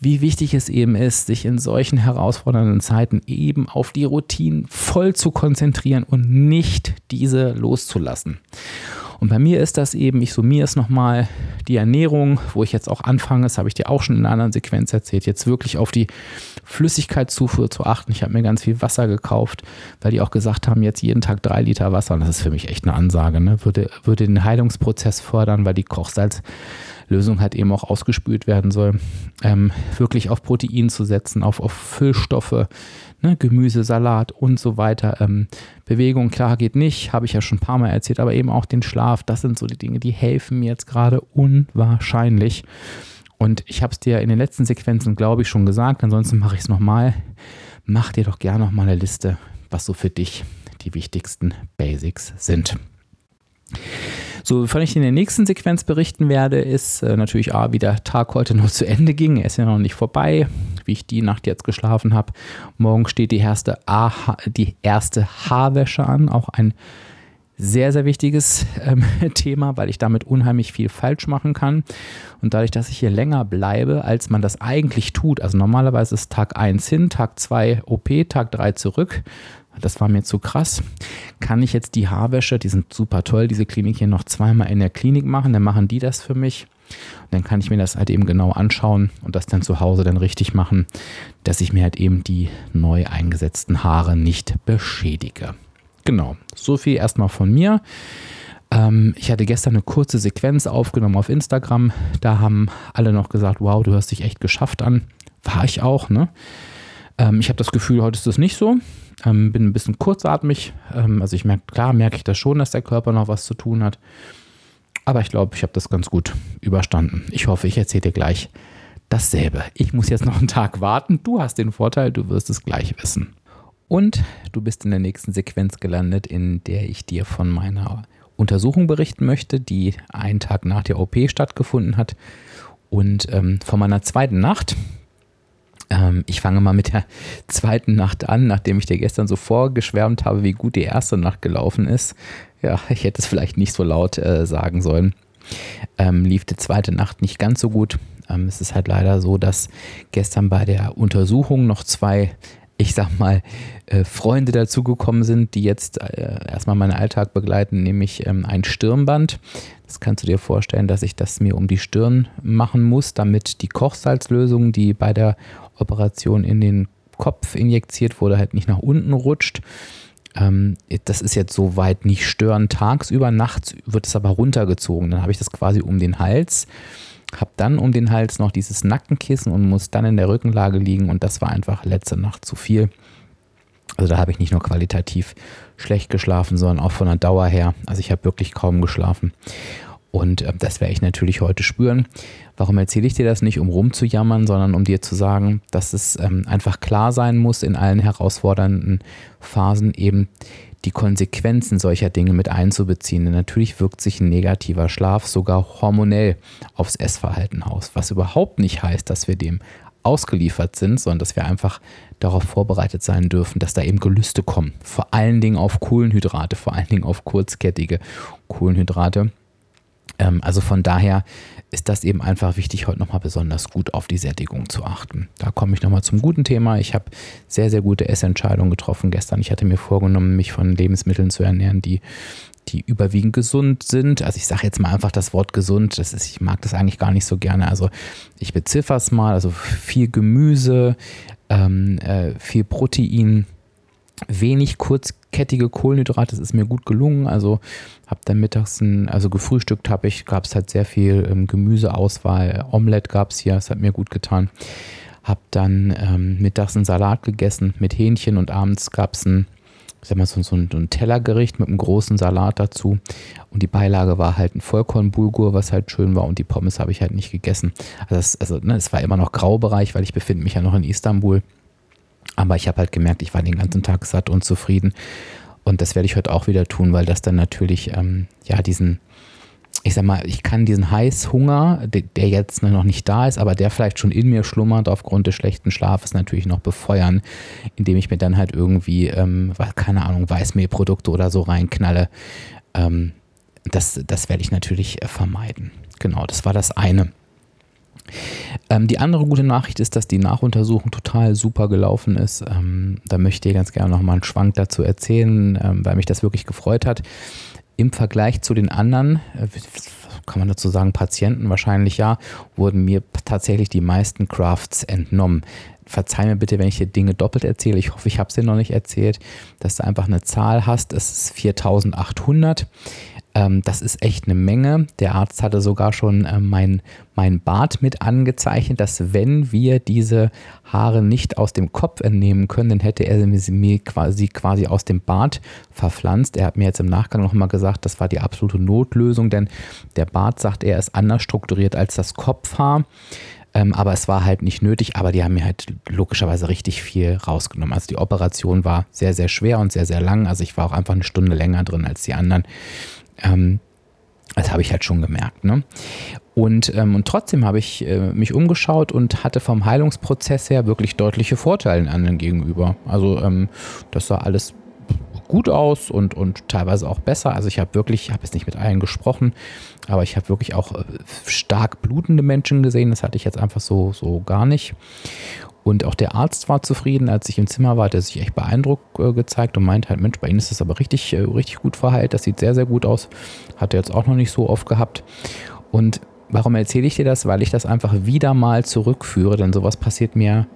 wie wichtig es eben ist, sich in solchen herausfordernden Zeiten eben auf die Routinen voll zu konzentrieren und nicht diese loszulassen. Und bei mir ist das eben, ich summiere es nochmal, die Ernährung, wo ich jetzt auch anfange, das habe ich dir auch schon in einer anderen Sequenz erzählt, jetzt wirklich auf die Flüssigkeitszufuhr zu achten. Ich habe mir ganz viel Wasser gekauft, weil die auch gesagt haben, jetzt jeden Tag drei Liter Wasser. Und das ist für mich echt eine Ansage. Ne? Würde, würde den Heilungsprozess fördern, weil die Kochsalzlösung halt eben auch ausgespült werden soll. Ähm, wirklich auf Protein zu setzen, auf, auf Füllstoffe, ne, Gemüse, Salat und so weiter. Ähm, Bewegung, klar, geht nicht, habe ich ja schon ein paar Mal erzählt, aber eben auch den Schlaf, das sind so die Dinge, die helfen mir jetzt gerade unwahrscheinlich. Und ich habe es dir in den letzten Sequenzen, glaube ich, schon gesagt, ansonsten mache ich es nochmal. Mach dir doch gerne nochmal eine Liste, was so für dich die wichtigsten Basics sind. So, wovon ich in der nächsten Sequenz berichten werde, ist äh, natürlich A, wie der Tag heute noch zu Ende ging. Er ist ja noch nicht vorbei, wie ich die Nacht jetzt geschlafen habe. Morgen steht die erste, A, die erste Haarwäsche an, auch ein sehr, sehr wichtiges ähm, Thema, weil ich damit unheimlich viel falsch machen kann. Und dadurch, dass ich hier länger bleibe, als man das eigentlich tut, also normalerweise ist Tag 1 hin, Tag 2 OP, Tag 3 zurück, das war mir zu krass. Kann ich jetzt die Haarwäsche, die sind super toll, diese Klinik hier noch zweimal in der Klinik machen, dann machen die das für mich. Und dann kann ich mir das halt eben genau anschauen und das dann zu Hause dann richtig machen, dass ich mir halt eben die neu eingesetzten Haare nicht beschädige. Genau, so viel erstmal von mir. Ähm, ich hatte gestern eine kurze Sequenz aufgenommen auf Instagram. Da haben alle noch gesagt, wow, du hörst dich echt geschafft an. War ich auch, ne? Ähm, ich habe das Gefühl, heute ist das nicht so. Ähm, bin ein bisschen kurzatmig. Ähm, also ich merke, klar merke ich das schon, dass der Körper noch was zu tun hat. Aber ich glaube, ich habe das ganz gut überstanden. Ich hoffe, ich erzähle dir gleich dasselbe. Ich muss jetzt noch einen Tag warten. Du hast den Vorteil, du wirst es gleich wissen. Und du bist in der nächsten Sequenz gelandet, in der ich dir von meiner Untersuchung berichten möchte, die einen Tag nach der OP stattgefunden hat. Und ähm, von meiner zweiten Nacht, ähm, ich fange mal mit der zweiten Nacht an, nachdem ich dir gestern so vorgeschwärmt habe, wie gut die erste Nacht gelaufen ist. Ja, ich hätte es vielleicht nicht so laut äh, sagen sollen. Ähm, lief die zweite Nacht nicht ganz so gut. Ähm, es ist halt leider so, dass gestern bei der Untersuchung noch zwei ich sag mal, äh, Freunde dazugekommen sind, die jetzt äh, erstmal meinen Alltag begleiten, nämlich ähm, ein Stirnband. Das kannst du dir vorstellen, dass ich das mir um die Stirn machen muss, damit die Kochsalzlösung, die bei der Operation in den Kopf injiziert wurde, halt nicht nach unten rutscht. Ähm, das ist jetzt soweit nicht störend tagsüber, nachts wird es aber runtergezogen. Dann habe ich das quasi um den Hals, habe dann um den Hals noch dieses Nackenkissen und muss dann in der Rückenlage liegen und das war einfach letzte Nacht zu viel. Also da habe ich nicht nur qualitativ schlecht geschlafen, sondern auch von der Dauer her. Also ich habe wirklich kaum geschlafen. Und äh, das werde ich natürlich heute spüren. Warum erzähle ich dir das nicht, um rumzujammern, sondern um dir zu sagen, dass es ähm, einfach klar sein muss, in allen herausfordernden Phasen eben die Konsequenzen solcher Dinge mit einzubeziehen. Denn natürlich wirkt sich ein negativer Schlaf sogar hormonell aufs Essverhalten aus, was überhaupt nicht heißt, dass wir dem ausgeliefert sind, sondern dass wir einfach darauf vorbereitet sein dürfen, dass da eben Gelüste kommen. Vor allen Dingen auf Kohlenhydrate, vor allen Dingen auf kurzkettige Kohlenhydrate also von daher ist das eben einfach wichtig, heute nochmal besonders gut auf die Sättigung zu achten. Da komme ich nochmal zum guten Thema. Ich habe sehr, sehr gute Essentscheidungen getroffen gestern. Ich hatte mir vorgenommen, mich von Lebensmitteln zu ernähren, die die überwiegend gesund sind. Also ich sage jetzt mal einfach das Wort gesund. Das ist, ich mag das eigentlich gar nicht so gerne. Also ich beziffer es mal. Also viel Gemüse, ähm, äh, viel Protein, wenig kurzkettige Kohlenhydrate, das ist mir gut gelungen. Also habe dann mittags, ein, also gefrühstückt habe ich, gab es halt sehr viel ähm, Gemüseauswahl, Omelette gab es hier, das hat mir gut getan. Habe dann ähm, mittags einen Salat gegessen mit Hähnchen und abends gab es ein, sag mal, so, so, ein, ein Tellergericht mit einem großen Salat dazu. Und die Beilage war halt ein Vollkornbulgur, was halt schön war. Und die Pommes habe ich halt nicht gegessen. Also, es also, ne, war immer noch Graubereich, weil ich befinde mich ja noch in Istanbul. Aber ich habe halt gemerkt, ich war den ganzen Tag satt und zufrieden. Und das werde ich heute auch wieder tun, weil das dann natürlich, ähm, ja, diesen, ich sag mal, ich kann diesen Heißhunger, der jetzt noch nicht da ist, aber der vielleicht schon in mir schlummert aufgrund des schlechten Schlafes natürlich noch befeuern, indem ich mir dann halt irgendwie, ähm, keine Ahnung, Weißmehlprodukte oder so reinknalle. Ähm, das, das werde ich natürlich vermeiden. Genau, das war das eine. Ähm, die andere gute Nachricht ist, dass die Nachuntersuchung total super gelaufen ist. Ähm, da möchte ich ganz gerne noch mal einen Schwank dazu erzählen, ähm, weil mich das wirklich gefreut hat. Im Vergleich zu den anderen, äh, kann man dazu sagen, Patienten wahrscheinlich ja, wurden mir tatsächlich die meisten Crafts entnommen. Verzeih mir bitte, wenn ich hier Dinge doppelt erzähle. Ich hoffe, ich habe es dir noch nicht erzählt, dass du einfach eine Zahl hast. Es ist 4800. Ähm, das ist echt eine Menge. Der Arzt hatte sogar schon äh, mein, mein Bart mit angezeichnet, dass wenn wir diese Haare nicht aus dem Kopf entnehmen können, dann hätte er sie mir quasi, quasi aus dem Bart verpflanzt. Er hat mir jetzt im Nachgang nochmal gesagt, das war die absolute Notlösung, denn der Bart, sagt er, ist anders strukturiert als das Kopfhaar. Ähm, aber es war halt nicht nötig, aber die haben mir halt logischerweise richtig viel rausgenommen. Also die Operation war sehr, sehr schwer und sehr, sehr lang. Also ich war auch einfach eine Stunde länger drin als die anderen. Ähm, das habe ich halt schon gemerkt. Ne? Und, ähm, und trotzdem habe ich äh, mich umgeschaut und hatte vom Heilungsprozess her wirklich deutliche Vorteile anderen gegenüber. Also ähm, das sah alles gut aus und, und teilweise auch besser. Also ich habe wirklich, ich habe jetzt nicht mit allen gesprochen, aber ich habe wirklich auch äh, stark blutende Menschen gesehen. Das hatte ich jetzt einfach so, so gar nicht. Und auch der Arzt war zufrieden, als ich im Zimmer war, hat er sich echt beeindruckt äh, gezeigt und meinte halt, Mensch, bei Ihnen ist das aber richtig, äh, richtig gut verheilt, das sieht sehr, sehr gut aus. Hat er jetzt auch noch nicht so oft gehabt. Und warum erzähle ich dir das? Weil ich das einfach wieder mal zurückführe, denn sowas passiert mir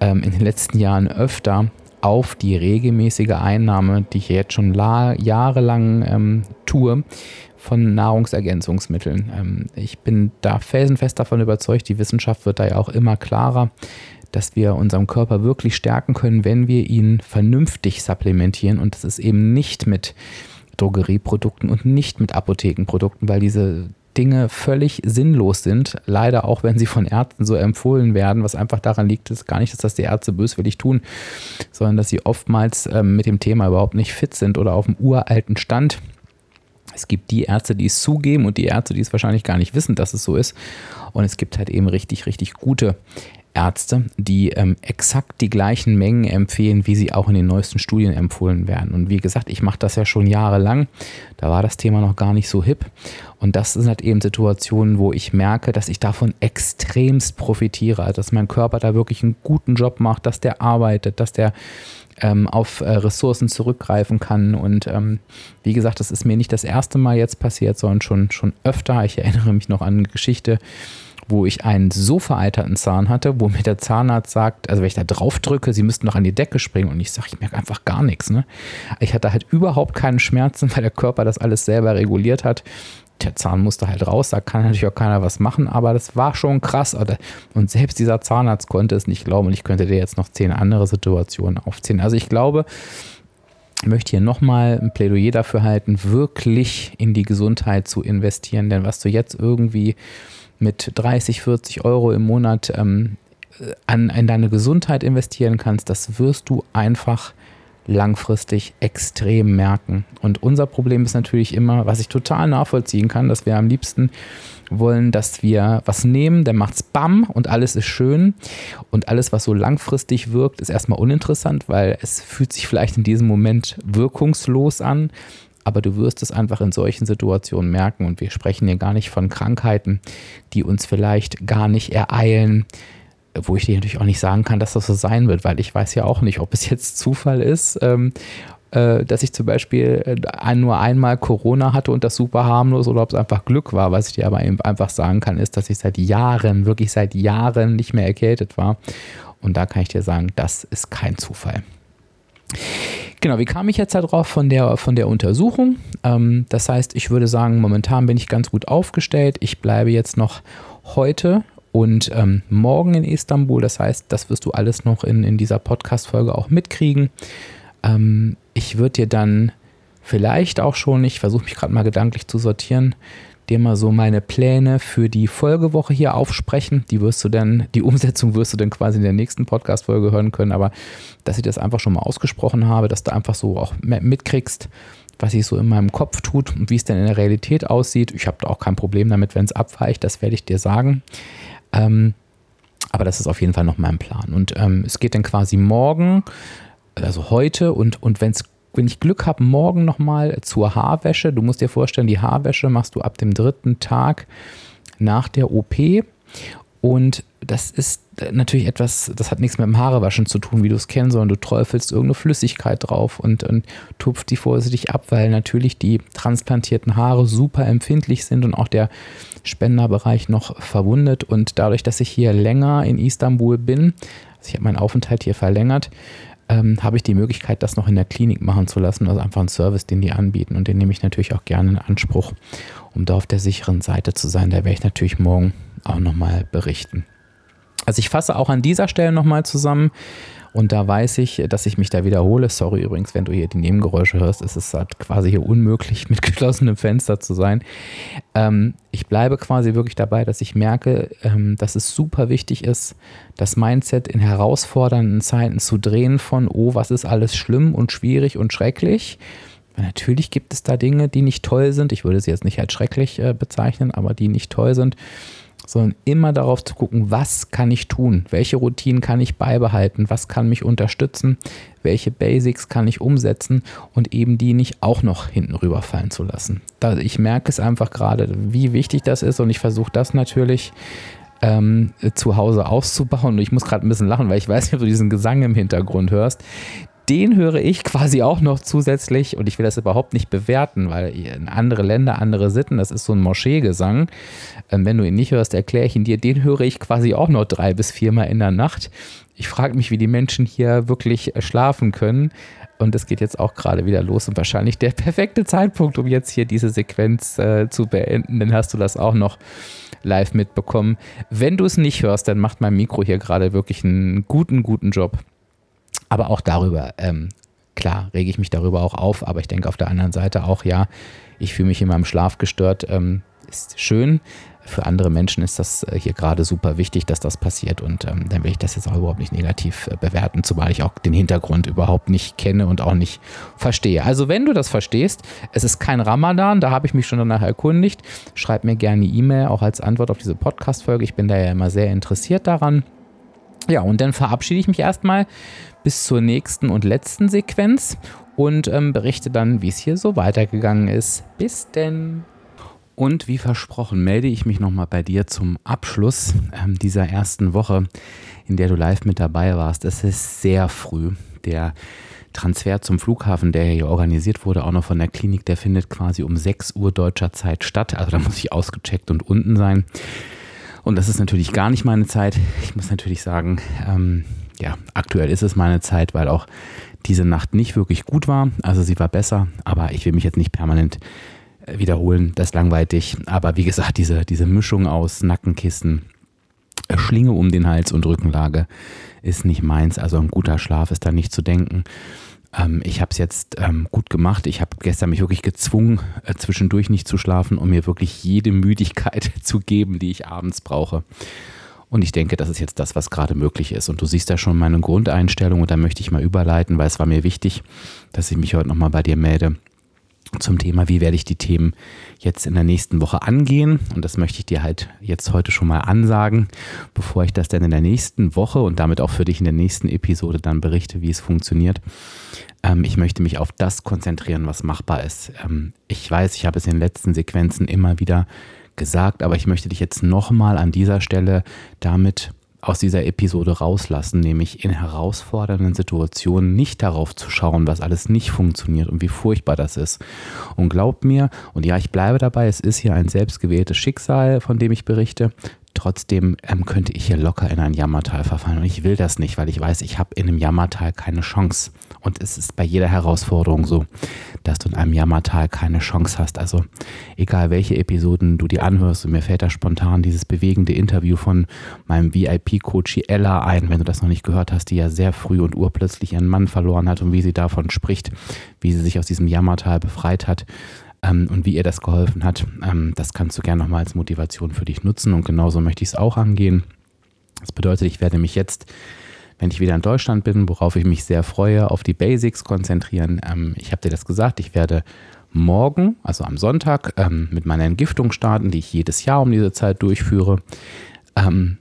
ähm, in den letzten Jahren öfter auf die regelmäßige Einnahme, die ich jetzt schon jahrelang ähm, tue, von Nahrungsergänzungsmitteln. Ähm, ich bin da felsenfest davon überzeugt, die Wissenschaft wird da ja auch immer klarer, dass wir unseren Körper wirklich stärken können, wenn wir ihn vernünftig supplementieren. Und das ist eben nicht mit Drogerieprodukten und nicht mit Apothekenprodukten, weil diese Dinge völlig sinnlos sind. Leider auch, wenn sie von Ärzten so empfohlen werden, was einfach daran liegt, ist gar nicht, dass das die Ärzte böswillig tun, sondern dass sie oftmals ähm, mit dem Thema überhaupt nicht fit sind oder auf dem uralten Stand es gibt die Ärzte, die es zugeben und die Ärzte, die es wahrscheinlich gar nicht wissen, dass es so ist. Und es gibt halt eben richtig, richtig gute Ärzte, die ähm, exakt die gleichen Mengen empfehlen, wie sie auch in den neuesten Studien empfohlen werden. Und wie gesagt, ich mache das ja schon jahrelang. Da war das Thema noch gar nicht so hip. Und das sind halt eben Situationen, wo ich merke, dass ich davon extremst profitiere, also dass mein Körper da wirklich einen guten Job macht, dass der arbeitet, dass der ähm, auf äh, Ressourcen zurückgreifen kann. Und ähm, wie gesagt, das ist mir nicht das erste Mal jetzt passiert, sondern schon, schon öfter. Ich erinnere mich noch an eine Geschichte, wo ich einen so vereiterten Zahn hatte, wo mir der Zahnarzt sagt, also wenn ich da drauf drücke, sie müssten noch an die Decke springen und ich sage, ich merke einfach gar nichts. Ne? Ich hatte halt überhaupt keinen Schmerzen, weil der Körper das alles selber reguliert hat der Zahn musste halt raus, da kann natürlich auch keiner was machen, aber das war schon krass. Und selbst dieser Zahnarzt konnte es nicht glauben und ich könnte dir jetzt noch zehn andere Situationen aufzählen. Also ich glaube, ich möchte hier nochmal ein Plädoyer dafür halten, wirklich in die Gesundheit zu investieren, denn was du jetzt irgendwie mit 30, 40 Euro im Monat ähm, an, in deine Gesundheit investieren kannst, das wirst du einfach langfristig extrem merken. Und unser Problem ist natürlich immer, was ich total nachvollziehen kann, dass wir am liebsten wollen, dass wir was nehmen, dann macht's BAM und alles ist schön. Und alles, was so langfristig wirkt, ist erstmal uninteressant, weil es fühlt sich vielleicht in diesem Moment wirkungslos an. Aber du wirst es einfach in solchen Situationen merken. Und wir sprechen hier gar nicht von Krankheiten, die uns vielleicht gar nicht ereilen, wo ich dir natürlich auch nicht sagen kann, dass das so sein wird, weil ich weiß ja auch nicht, ob es jetzt Zufall ist, ähm, äh, dass ich zum Beispiel äh, nur einmal Corona hatte und das super harmlos oder ob es einfach Glück war. Was ich dir aber eben einfach sagen kann, ist, dass ich seit Jahren, wirklich seit Jahren nicht mehr erkältet war. Und da kann ich dir sagen, das ist kein Zufall. Genau, wie kam ich jetzt darauf von der, von der Untersuchung? Ähm, das heißt, ich würde sagen, momentan bin ich ganz gut aufgestellt. Ich bleibe jetzt noch heute und ähm, morgen in Istanbul. Das heißt, das wirst du alles noch in, in dieser Podcast-Folge auch mitkriegen. Ähm, ich würde dir dann vielleicht auch schon, ich versuche mich gerade mal gedanklich zu sortieren, dir mal so meine Pläne für die Folgewoche hier aufsprechen. Die wirst du dann, die Umsetzung wirst du dann quasi in der nächsten Podcast-Folge hören können, aber dass ich das einfach schon mal ausgesprochen habe, dass du einfach so auch mitkriegst, was sich so in meinem Kopf tut und wie es denn in der Realität aussieht. Ich habe da auch kein Problem damit, wenn es abweicht, das werde ich dir sagen. Ähm, aber das ist auf jeden Fall noch mein Plan. Und ähm, es geht dann quasi morgen, also heute und, und wenn's, wenn ich Glück habe, morgen nochmal zur Haarwäsche. Du musst dir vorstellen, die Haarwäsche machst du ab dem dritten Tag nach der OP. Und das ist natürlich etwas, das hat nichts mit dem Haarewaschen zu tun, wie du es kennst, sondern du träufelst irgendeine Flüssigkeit drauf und, und tupft die vorsichtig ab, weil natürlich die transplantierten Haare super empfindlich sind und auch der Spenderbereich noch verwundet. Und dadurch, dass ich hier länger in Istanbul bin, also ich habe meinen Aufenthalt hier verlängert, ähm, habe ich die Möglichkeit, das noch in der Klinik machen zu lassen. Also einfach ein Service, den die anbieten und den nehme ich natürlich auch gerne in Anspruch, um da auf der sicheren Seite zu sein. Da werde ich natürlich morgen auch nochmal berichten. Also ich fasse auch an dieser Stelle nochmal zusammen und da weiß ich, dass ich mich da wiederhole. Sorry übrigens, wenn du hier die Nebengeräusche hörst. Es ist halt quasi hier unmöglich, mit geschlossenem Fenster zu sein. Ähm, ich bleibe quasi wirklich dabei, dass ich merke, ähm, dass es super wichtig ist, das Mindset in herausfordernden Zeiten zu drehen von, oh, was ist alles schlimm und schwierig und schrecklich. Natürlich gibt es da Dinge, die nicht toll sind. Ich würde sie jetzt nicht als schrecklich äh, bezeichnen, aber die nicht toll sind sondern immer darauf zu gucken, was kann ich tun, welche Routinen kann ich beibehalten, was kann mich unterstützen, welche Basics kann ich umsetzen? Und eben die nicht auch noch hinten rüberfallen zu lassen. Ich merke es einfach gerade, wie wichtig das ist und ich versuche das natürlich ähm, zu Hause auszubauen. Ich muss gerade ein bisschen lachen, weil ich weiß nicht, ob du diesen Gesang im Hintergrund hörst den höre ich quasi auch noch zusätzlich und ich will das überhaupt nicht bewerten, weil in andere Länder, andere Sitten, das ist so ein Moscheegesang. Ähm, wenn du ihn nicht hörst, erkläre ich ihn dir. Den höre ich quasi auch noch drei bis viermal in der Nacht. Ich frage mich, wie die Menschen hier wirklich äh, schlafen können. Und es geht jetzt auch gerade wieder los und wahrscheinlich der perfekte Zeitpunkt, um jetzt hier diese Sequenz äh, zu beenden. Dann hast du das auch noch live mitbekommen. Wenn du es nicht hörst, dann macht mein Mikro hier gerade wirklich einen guten, guten Job. Aber auch darüber, ähm, klar, rege ich mich darüber auch auf, aber ich denke auf der anderen Seite auch, ja, ich fühle mich in meinem Schlaf gestört, ähm, ist schön. Für andere Menschen ist das äh, hier gerade super wichtig, dass das passiert und ähm, dann will ich das jetzt auch überhaupt nicht negativ äh, bewerten, zumal ich auch den Hintergrund überhaupt nicht kenne und auch nicht verstehe. Also wenn du das verstehst, es ist kein Ramadan, da habe ich mich schon danach erkundigt, schreib mir gerne E-Mail, auch als Antwort auf diese Podcast-Folge. Ich bin da ja immer sehr interessiert daran. Ja, und dann verabschiede ich mich erstmal bis zur nächsten und letzten Sequenz und ähm, berichte dann, wie es hier so weitergegangen ist. Bis denn. Und wie versprochen, melde ich mich nochmal bei dir zum Abschluss ähm, dieser ersten Woche, in der du live mit dabei warst. Es ist sehr früh. Der Transfer zum Flughafen, der hier organisiert wurde, auch noch von der Klinik, der findet quasi um 6 Uhr deutscher Zeit statt. Also da muss ich ausgecheckt und unten sein. Und das ist natürlich gar nicht meine Zeit. Ich muss natürlich sagen, ähm, ja, aktuell ist es meine Zeit, weil auch diese Nacht nicht wirklich gut war. Also sie war besser, aber ich will mich jetzt nicht permanent äh, wiederholen. Das ist langweilig. Aber wie gesagt, diese, diese Mischung aus Nackenkissen, äh, Schlinge um den Hals und Rückenlage ist nicht meins. Also ein guter Schlaf ist da nicht zu denken. Ähm, ich habe es jetzt ähm, gut gemacht. Ich habe gestern mich wirklich gezwungen, äh, zwischendurch nicht zu schlafen, um mir wirklich jede Müdigkeit zu geben, die ich abends brauche. Und ich denke, das ist jetzt das, was gerade möglich ist. Und du siehst da schon meine Grundeinstellung und da möchte ich mal überleiten, weil es war mir wichtig, dass ich mich heute nochmal bei dir melde zum Thema, wie werde ich die Themen jetzt in der nächsten Woche angehen. Und das möchte ich dir halt jetzt heute schon mal ansagen, bevor ich das dann in der nächsten Woche und damit auch für dich in der nächsten Episode dann berichte, wie es funktioniert. Ähm, ich möchte mich auf das konzentrieren, was machbar ist. Ähm, ich weiß, ich habe es in den letzten Sequenzen immer wieder gesagt, aber ich möchte dich jetzt nochmal an dieser Stelle damit aus dieser Episode rauslassen, nämlich in herausfordernden Situationen nicht darauf zu schauen, was alles nicht funktioniert und wie furchtbar das ist. Und glaub mir, und ja, ich bleibe dabei, es ist hier ein selbstgewähltes Schicksal, von dem ich berichte. Trotzdem ähm, könnte ich hier locker in ein Jammertal verfallen. Und ich will das nicht, weil ich weiß, ich habe in einem Jammertal keine Chance. Und es ist bei jeder Herausforderung so, dass du in einem Jammertal keine Chance hast. Also egal welche Episoden du dir anhörst, und mir fällt da spontan dieses bewegende Interview von meinem VIP-Coach Ella ein, wenn du das noch nicht gehört hast, die ja sehr früh und urplötzlich ihren Mann verloren hat und wie sie davon spricht, wie sie sich aus diesem Jammertal befreit hat. Ähm, und wie ihr das geholfen hat. Ähm, das kannst du gerne nochmal als Motivation für dich nutzen und genauso möchte ich es auch angehen. Das bedeutet, ich werde mich jetzt, wenn ich wieder in Deutschland bin, worauf ich mich sehr freue, auf die Basics konzentrieren. Ähm, ich habe dir das gesagt, ich werde morgen, also am Sonntag, ähm, mit meiner Entgiftung starten, die ich jedes Jahr um diese Zeit durchführe. Ähm,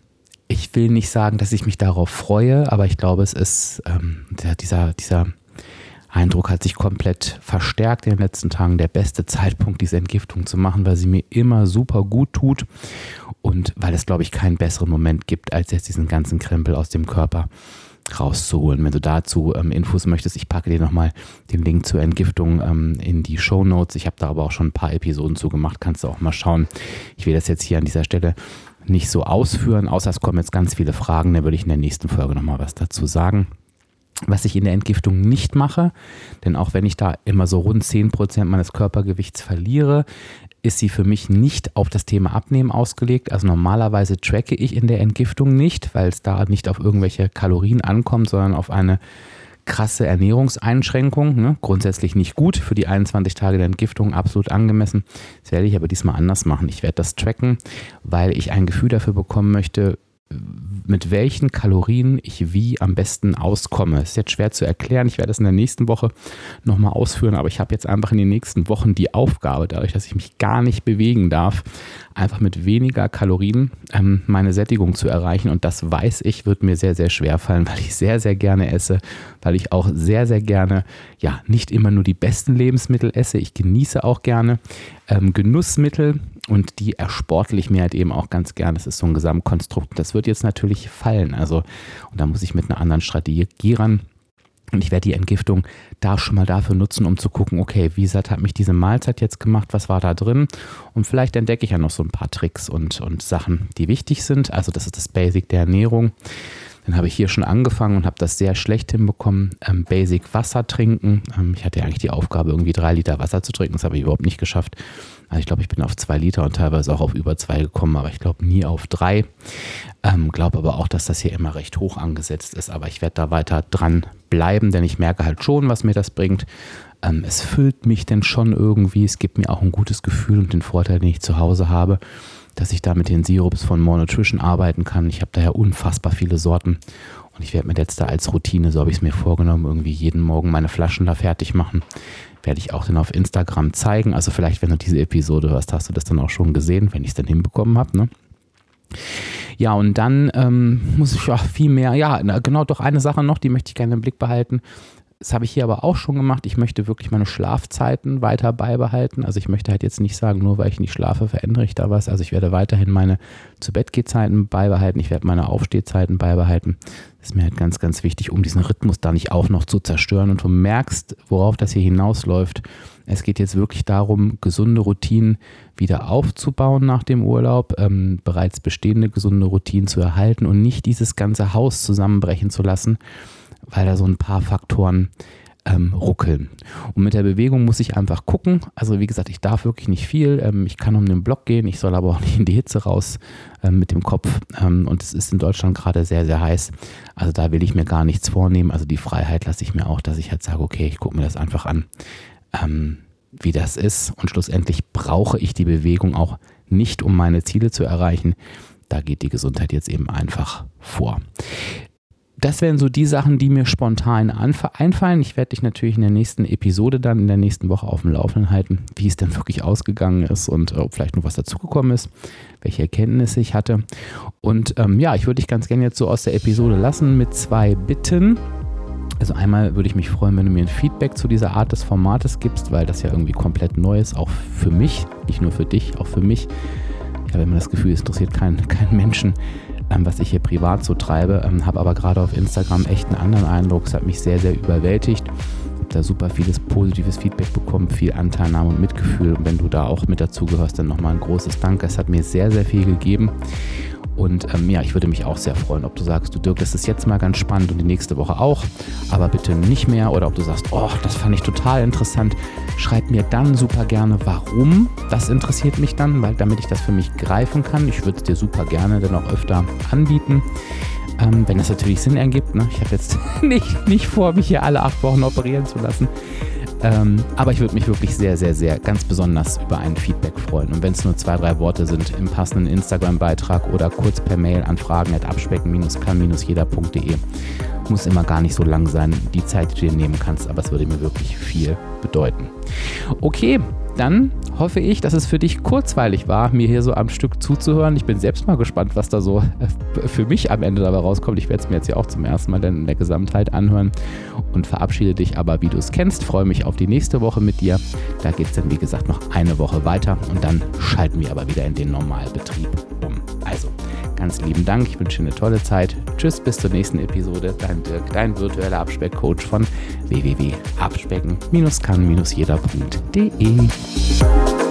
ich will nicht sagen, dass ich mich darauf freue, aber ich glaube, es ist ähm, dieser, dieser Eindruck hat sich komplett verstärkt in den letzten Tagen. Der beste Zeitpunkt, diese Entgiftung zu machen, weil sie mir immer super gut tut und weil es, glaube ich, keinen besseren Moment gibt, als jetzt diesen ganzen Krempel aus dem Körper rauszuholen. Wenn du dazu ähm, Infos möchtest, ich packe dir nochmal den Link zur Entgiftung ähm, in die Show Notes. Ich habe da aber auch schon ein paar Episoden zu gemacht, kannst du auch mal schauen. Ich will das jetzt hier an dieser Stelle nicht so ausführen, außer es kommen jetzt ganz viele Fragen, dann würde ich in der nächsten Folge nochmal was dazu sagen. Was ich in der Entgiftung nicht mache, denn auch wenn ich da immer so rund 10% meines Körpergewichts verliere, ist sie für mich nicht auf das Thema Abnehmen ausgelegt. Also normalerweise tracke ich in der Entgiftung nicht, weil es da nicht auf irgendwelche Kalorien ankommt, sondern auf eine krasse Ernährungseinschränkung. Ne? Grundsätzlich nicht gut, für die 21 Tage der Entgiftung absolut angemessen. Das werde ich aber diesmal anders machen. Ich werde das tracken, weil ich ein Gefühl dafür bekommen möchte, mit welchen Kalorien ich wie am besten auskomme. Ist jetzt schwer zu erklären. Ich werde es in der nächsten Woche nochmal ausführen, aber ich habe jetzt einfach in den nächsten Wochen die Aufgabe, dadurch, dass ich mich gar nicht bewegen darf, einfach mit weniger Kalorien ähm, meine Sättigung zu erreichen. Und das weiß ich, wird mir sehr, sehr schwer fallen, weil ich sehr, sehr gerne esse, weil ich auch sehr, sehr gerne, ja, nicht immer nur die besten Lebensmittel esse. Ich genieße auch gerne ähm, Genussmittel und die ersportle ich mir halt eben auch ganz gern. Das ist so ein Gesamtkonstrukt. Das wird jetzt natürlich fallen. Also, und da muss ich mit einer anderen Strategie ran. Und ich werde die Entgiftung da schon mal dafür nutzen, um zu gucken, okay, wie satt hat mich diese Mahlzeit jetzt gemacht, was war da drin? Und vielleicht entdecke ich ja noch so ein paar Tricks und, und Sachen, die wichtig sind. Also das ist das Basic der Ernährung. Dann habe ich hier schon angefangen und habe das sehr schlecht hinbekommen. Ähm, Basic Wasser trinken. Ähm, ich hatte ja eigentlich die Aufgabe, irgendwie drei Liter Wasser zu trinken. Das habe ich überhaupt nicht geschafft. Also ich glaube, ich bin auf zwei Liter und teilweise auch auf über zwei gekommen, aber ich glaube nie auf drei. Ähm, glaube aber auch, dass das hier immer recht hoch angesetzt ist. Aber ich werde da weiter dran bleiben, denn ich merke halt schon, was mir das bringt. Ähm, es füllt mich denn schon irgendwie. Es gibt mir auch ein gutes Gefühl und den Vorteil, den ich zu Hause habe dass ich da mit den Sirups von More Nutrition arbeiten kann. Ich habe daher unfassbar viele Sorten und ich werde mir jetzt da als Routine, so habe ich es mir vorgenommen, irgendwie jeden Morgen meine Flaschen da fertig machen. Werde ich auch dann auf Instagram zeigen. Also vielleicht, wenn du diese Episode hörst, hast du das dann auch schon gesehen, wenn ich es dann hinbekommen habe. Ne? Ja, und dann ähm, muss ich auch viel mehr, ja, genau, doch eine Sache noch, die möchte ich gerne im Blick behalten. Das habe ich hier aber auch schon gemacht. Ich möchte wirklich meine Schlafzeiten weiter beibehalten. Also ich möchte halt jetzt nicht sagen, nur weil ich nicht schlafe, verändere ich da was. Also ich werde weiterhin meine zu Bett Zeiten beibehalten. Ich werde meine Aufstehzeiten beibehalten. Das ist mir halt ganz, ganz wichtig, um diesen Rhythmus da nicht auch noch zu zerstören. Und du merkst, worauf das hier hinausläuft. Es geht jetzt wirklich darum, gesunde Routinen wieder aufzubauen nach dem Urlaub, ähm, bereits bestehende gesunde Routinen zu erhalten und nicht dieses ganze Haus zusammenbrechen zu lassen weil da so ein paar Faktoren ähm, ruckeln. Und mit der Bewegung muss ich einfach gucken. Also wie gesagt, ich darf wirklich nicht viel. Ähm, ich kann um den Block gehen, ich soll aber auch nicht in die Hitze raus ähm, mit dem Kopf. Ähm, und es ist in Deutschland gerade sehr, sehr heiß. Also da will ich mir gar nichts vornehmen. Also die Freiheit lasse ich mir auch, dass ich halt sage, okay, ich gucke mir das einfach an, ähm, wie das ist. Und schlussendlich brauche ich die Bewegung auch nicht, um meine Ziele zu erreichen. Da geht die Gesundheit jetzt eben einfach vor das wären so die Sachen, die mir spontan einfallen. Ich werde dich natürlich in der nächsten Episode dann in der nächsten Woche auf dem Laufenden halten, wie es denn wirklich ausgegangen ist und ob vielleicht noch was dazugekommen ist, welche Erkenntnisse ich hatte. Und ähm, ja, ich würde dich ganz gerne jetzt so aus der Episode lassen mit zwei Bitten. Also einmal würde ich mich freuen, wenn du mir ein Feedback zu dieser Art des Formates gibst, weil das ja irgendwie komplett neu ist, auch für mich, nicht nur für dich, auch für mich. Ich habe immer das Gefühl, es interessiert keinen kein Menschen, ähm, was ich hier privat so treibe, ähm, habe aber gerade auf Instagram echt einen anderen Eindruck. Es hat mich sehr, sehr überwältigt. Habe da super vieles positives Feedback bekommen, viel Anteilnahme und Mitgefühl. Und wenn du da auch mit dazugehörst, dann nochmal ein großes Dank. Es hat mir sehr, sehr viel gegeben. Und ähm, ja, ich würde mich auch sehr freuen, ob du sagst, du Dirk, das ist jetzt mal ganz spannend und die nächste Woche auch, aber bitte nicht mehr. Oder ob du sagst, oh, das fand ich total interessant. Schreib mir dann super gerne, warum. Das interessiert mich dann, weil damit ich das für mich greifen kann. Ich würde es dir super gerne dann auch öfter anbieten. Ähm, wenn das natürlich Sinn ergibt. Ne? Ich habe jetzt nicht, nicht vor, mich hier alle acht Wochen operieren zu lassen. Ähm, aber ich würde mich wirklich sehr, sehr, sehr ganz besonders über ein Feedback freuen. Und wenn es nur zwei, drei Worte sind im passenden Instagram-Beitrag oder kurz per Mail an fragen at abspecken-kann-jeder.de. Muss immer gar nicht so lang sein, die Zeit, die du dir nehmen kannst, aber es würde mir wirklich viel bedeuten. Okay, dann hoffe ich, dass es für dich kurzweilig war, mir hier so am Stück zuzuhören. Ich bin selbst mal gespannt, was da so äh, für mich am Ende dabei rauskommt. Ich werde es mir jetzt ja auch zum ersten Mal in der Gesamtheit anhören und verabschiede dich aber, wie du es kennst. Freue mich auf die nächste Woche mit dir. Da geht es dann, wie gesagt, noch eine Woche weiter und dann schalten wir aber wieder in den Normalbetrieb um. Ganz lieben Dank. Ich wünsche eine tolle Zeit. Tschüss, bis zur nächsten Episode. Dein Dirk, dein virtueller Abspeckcoach von www.abspecken-kann-jeder.de.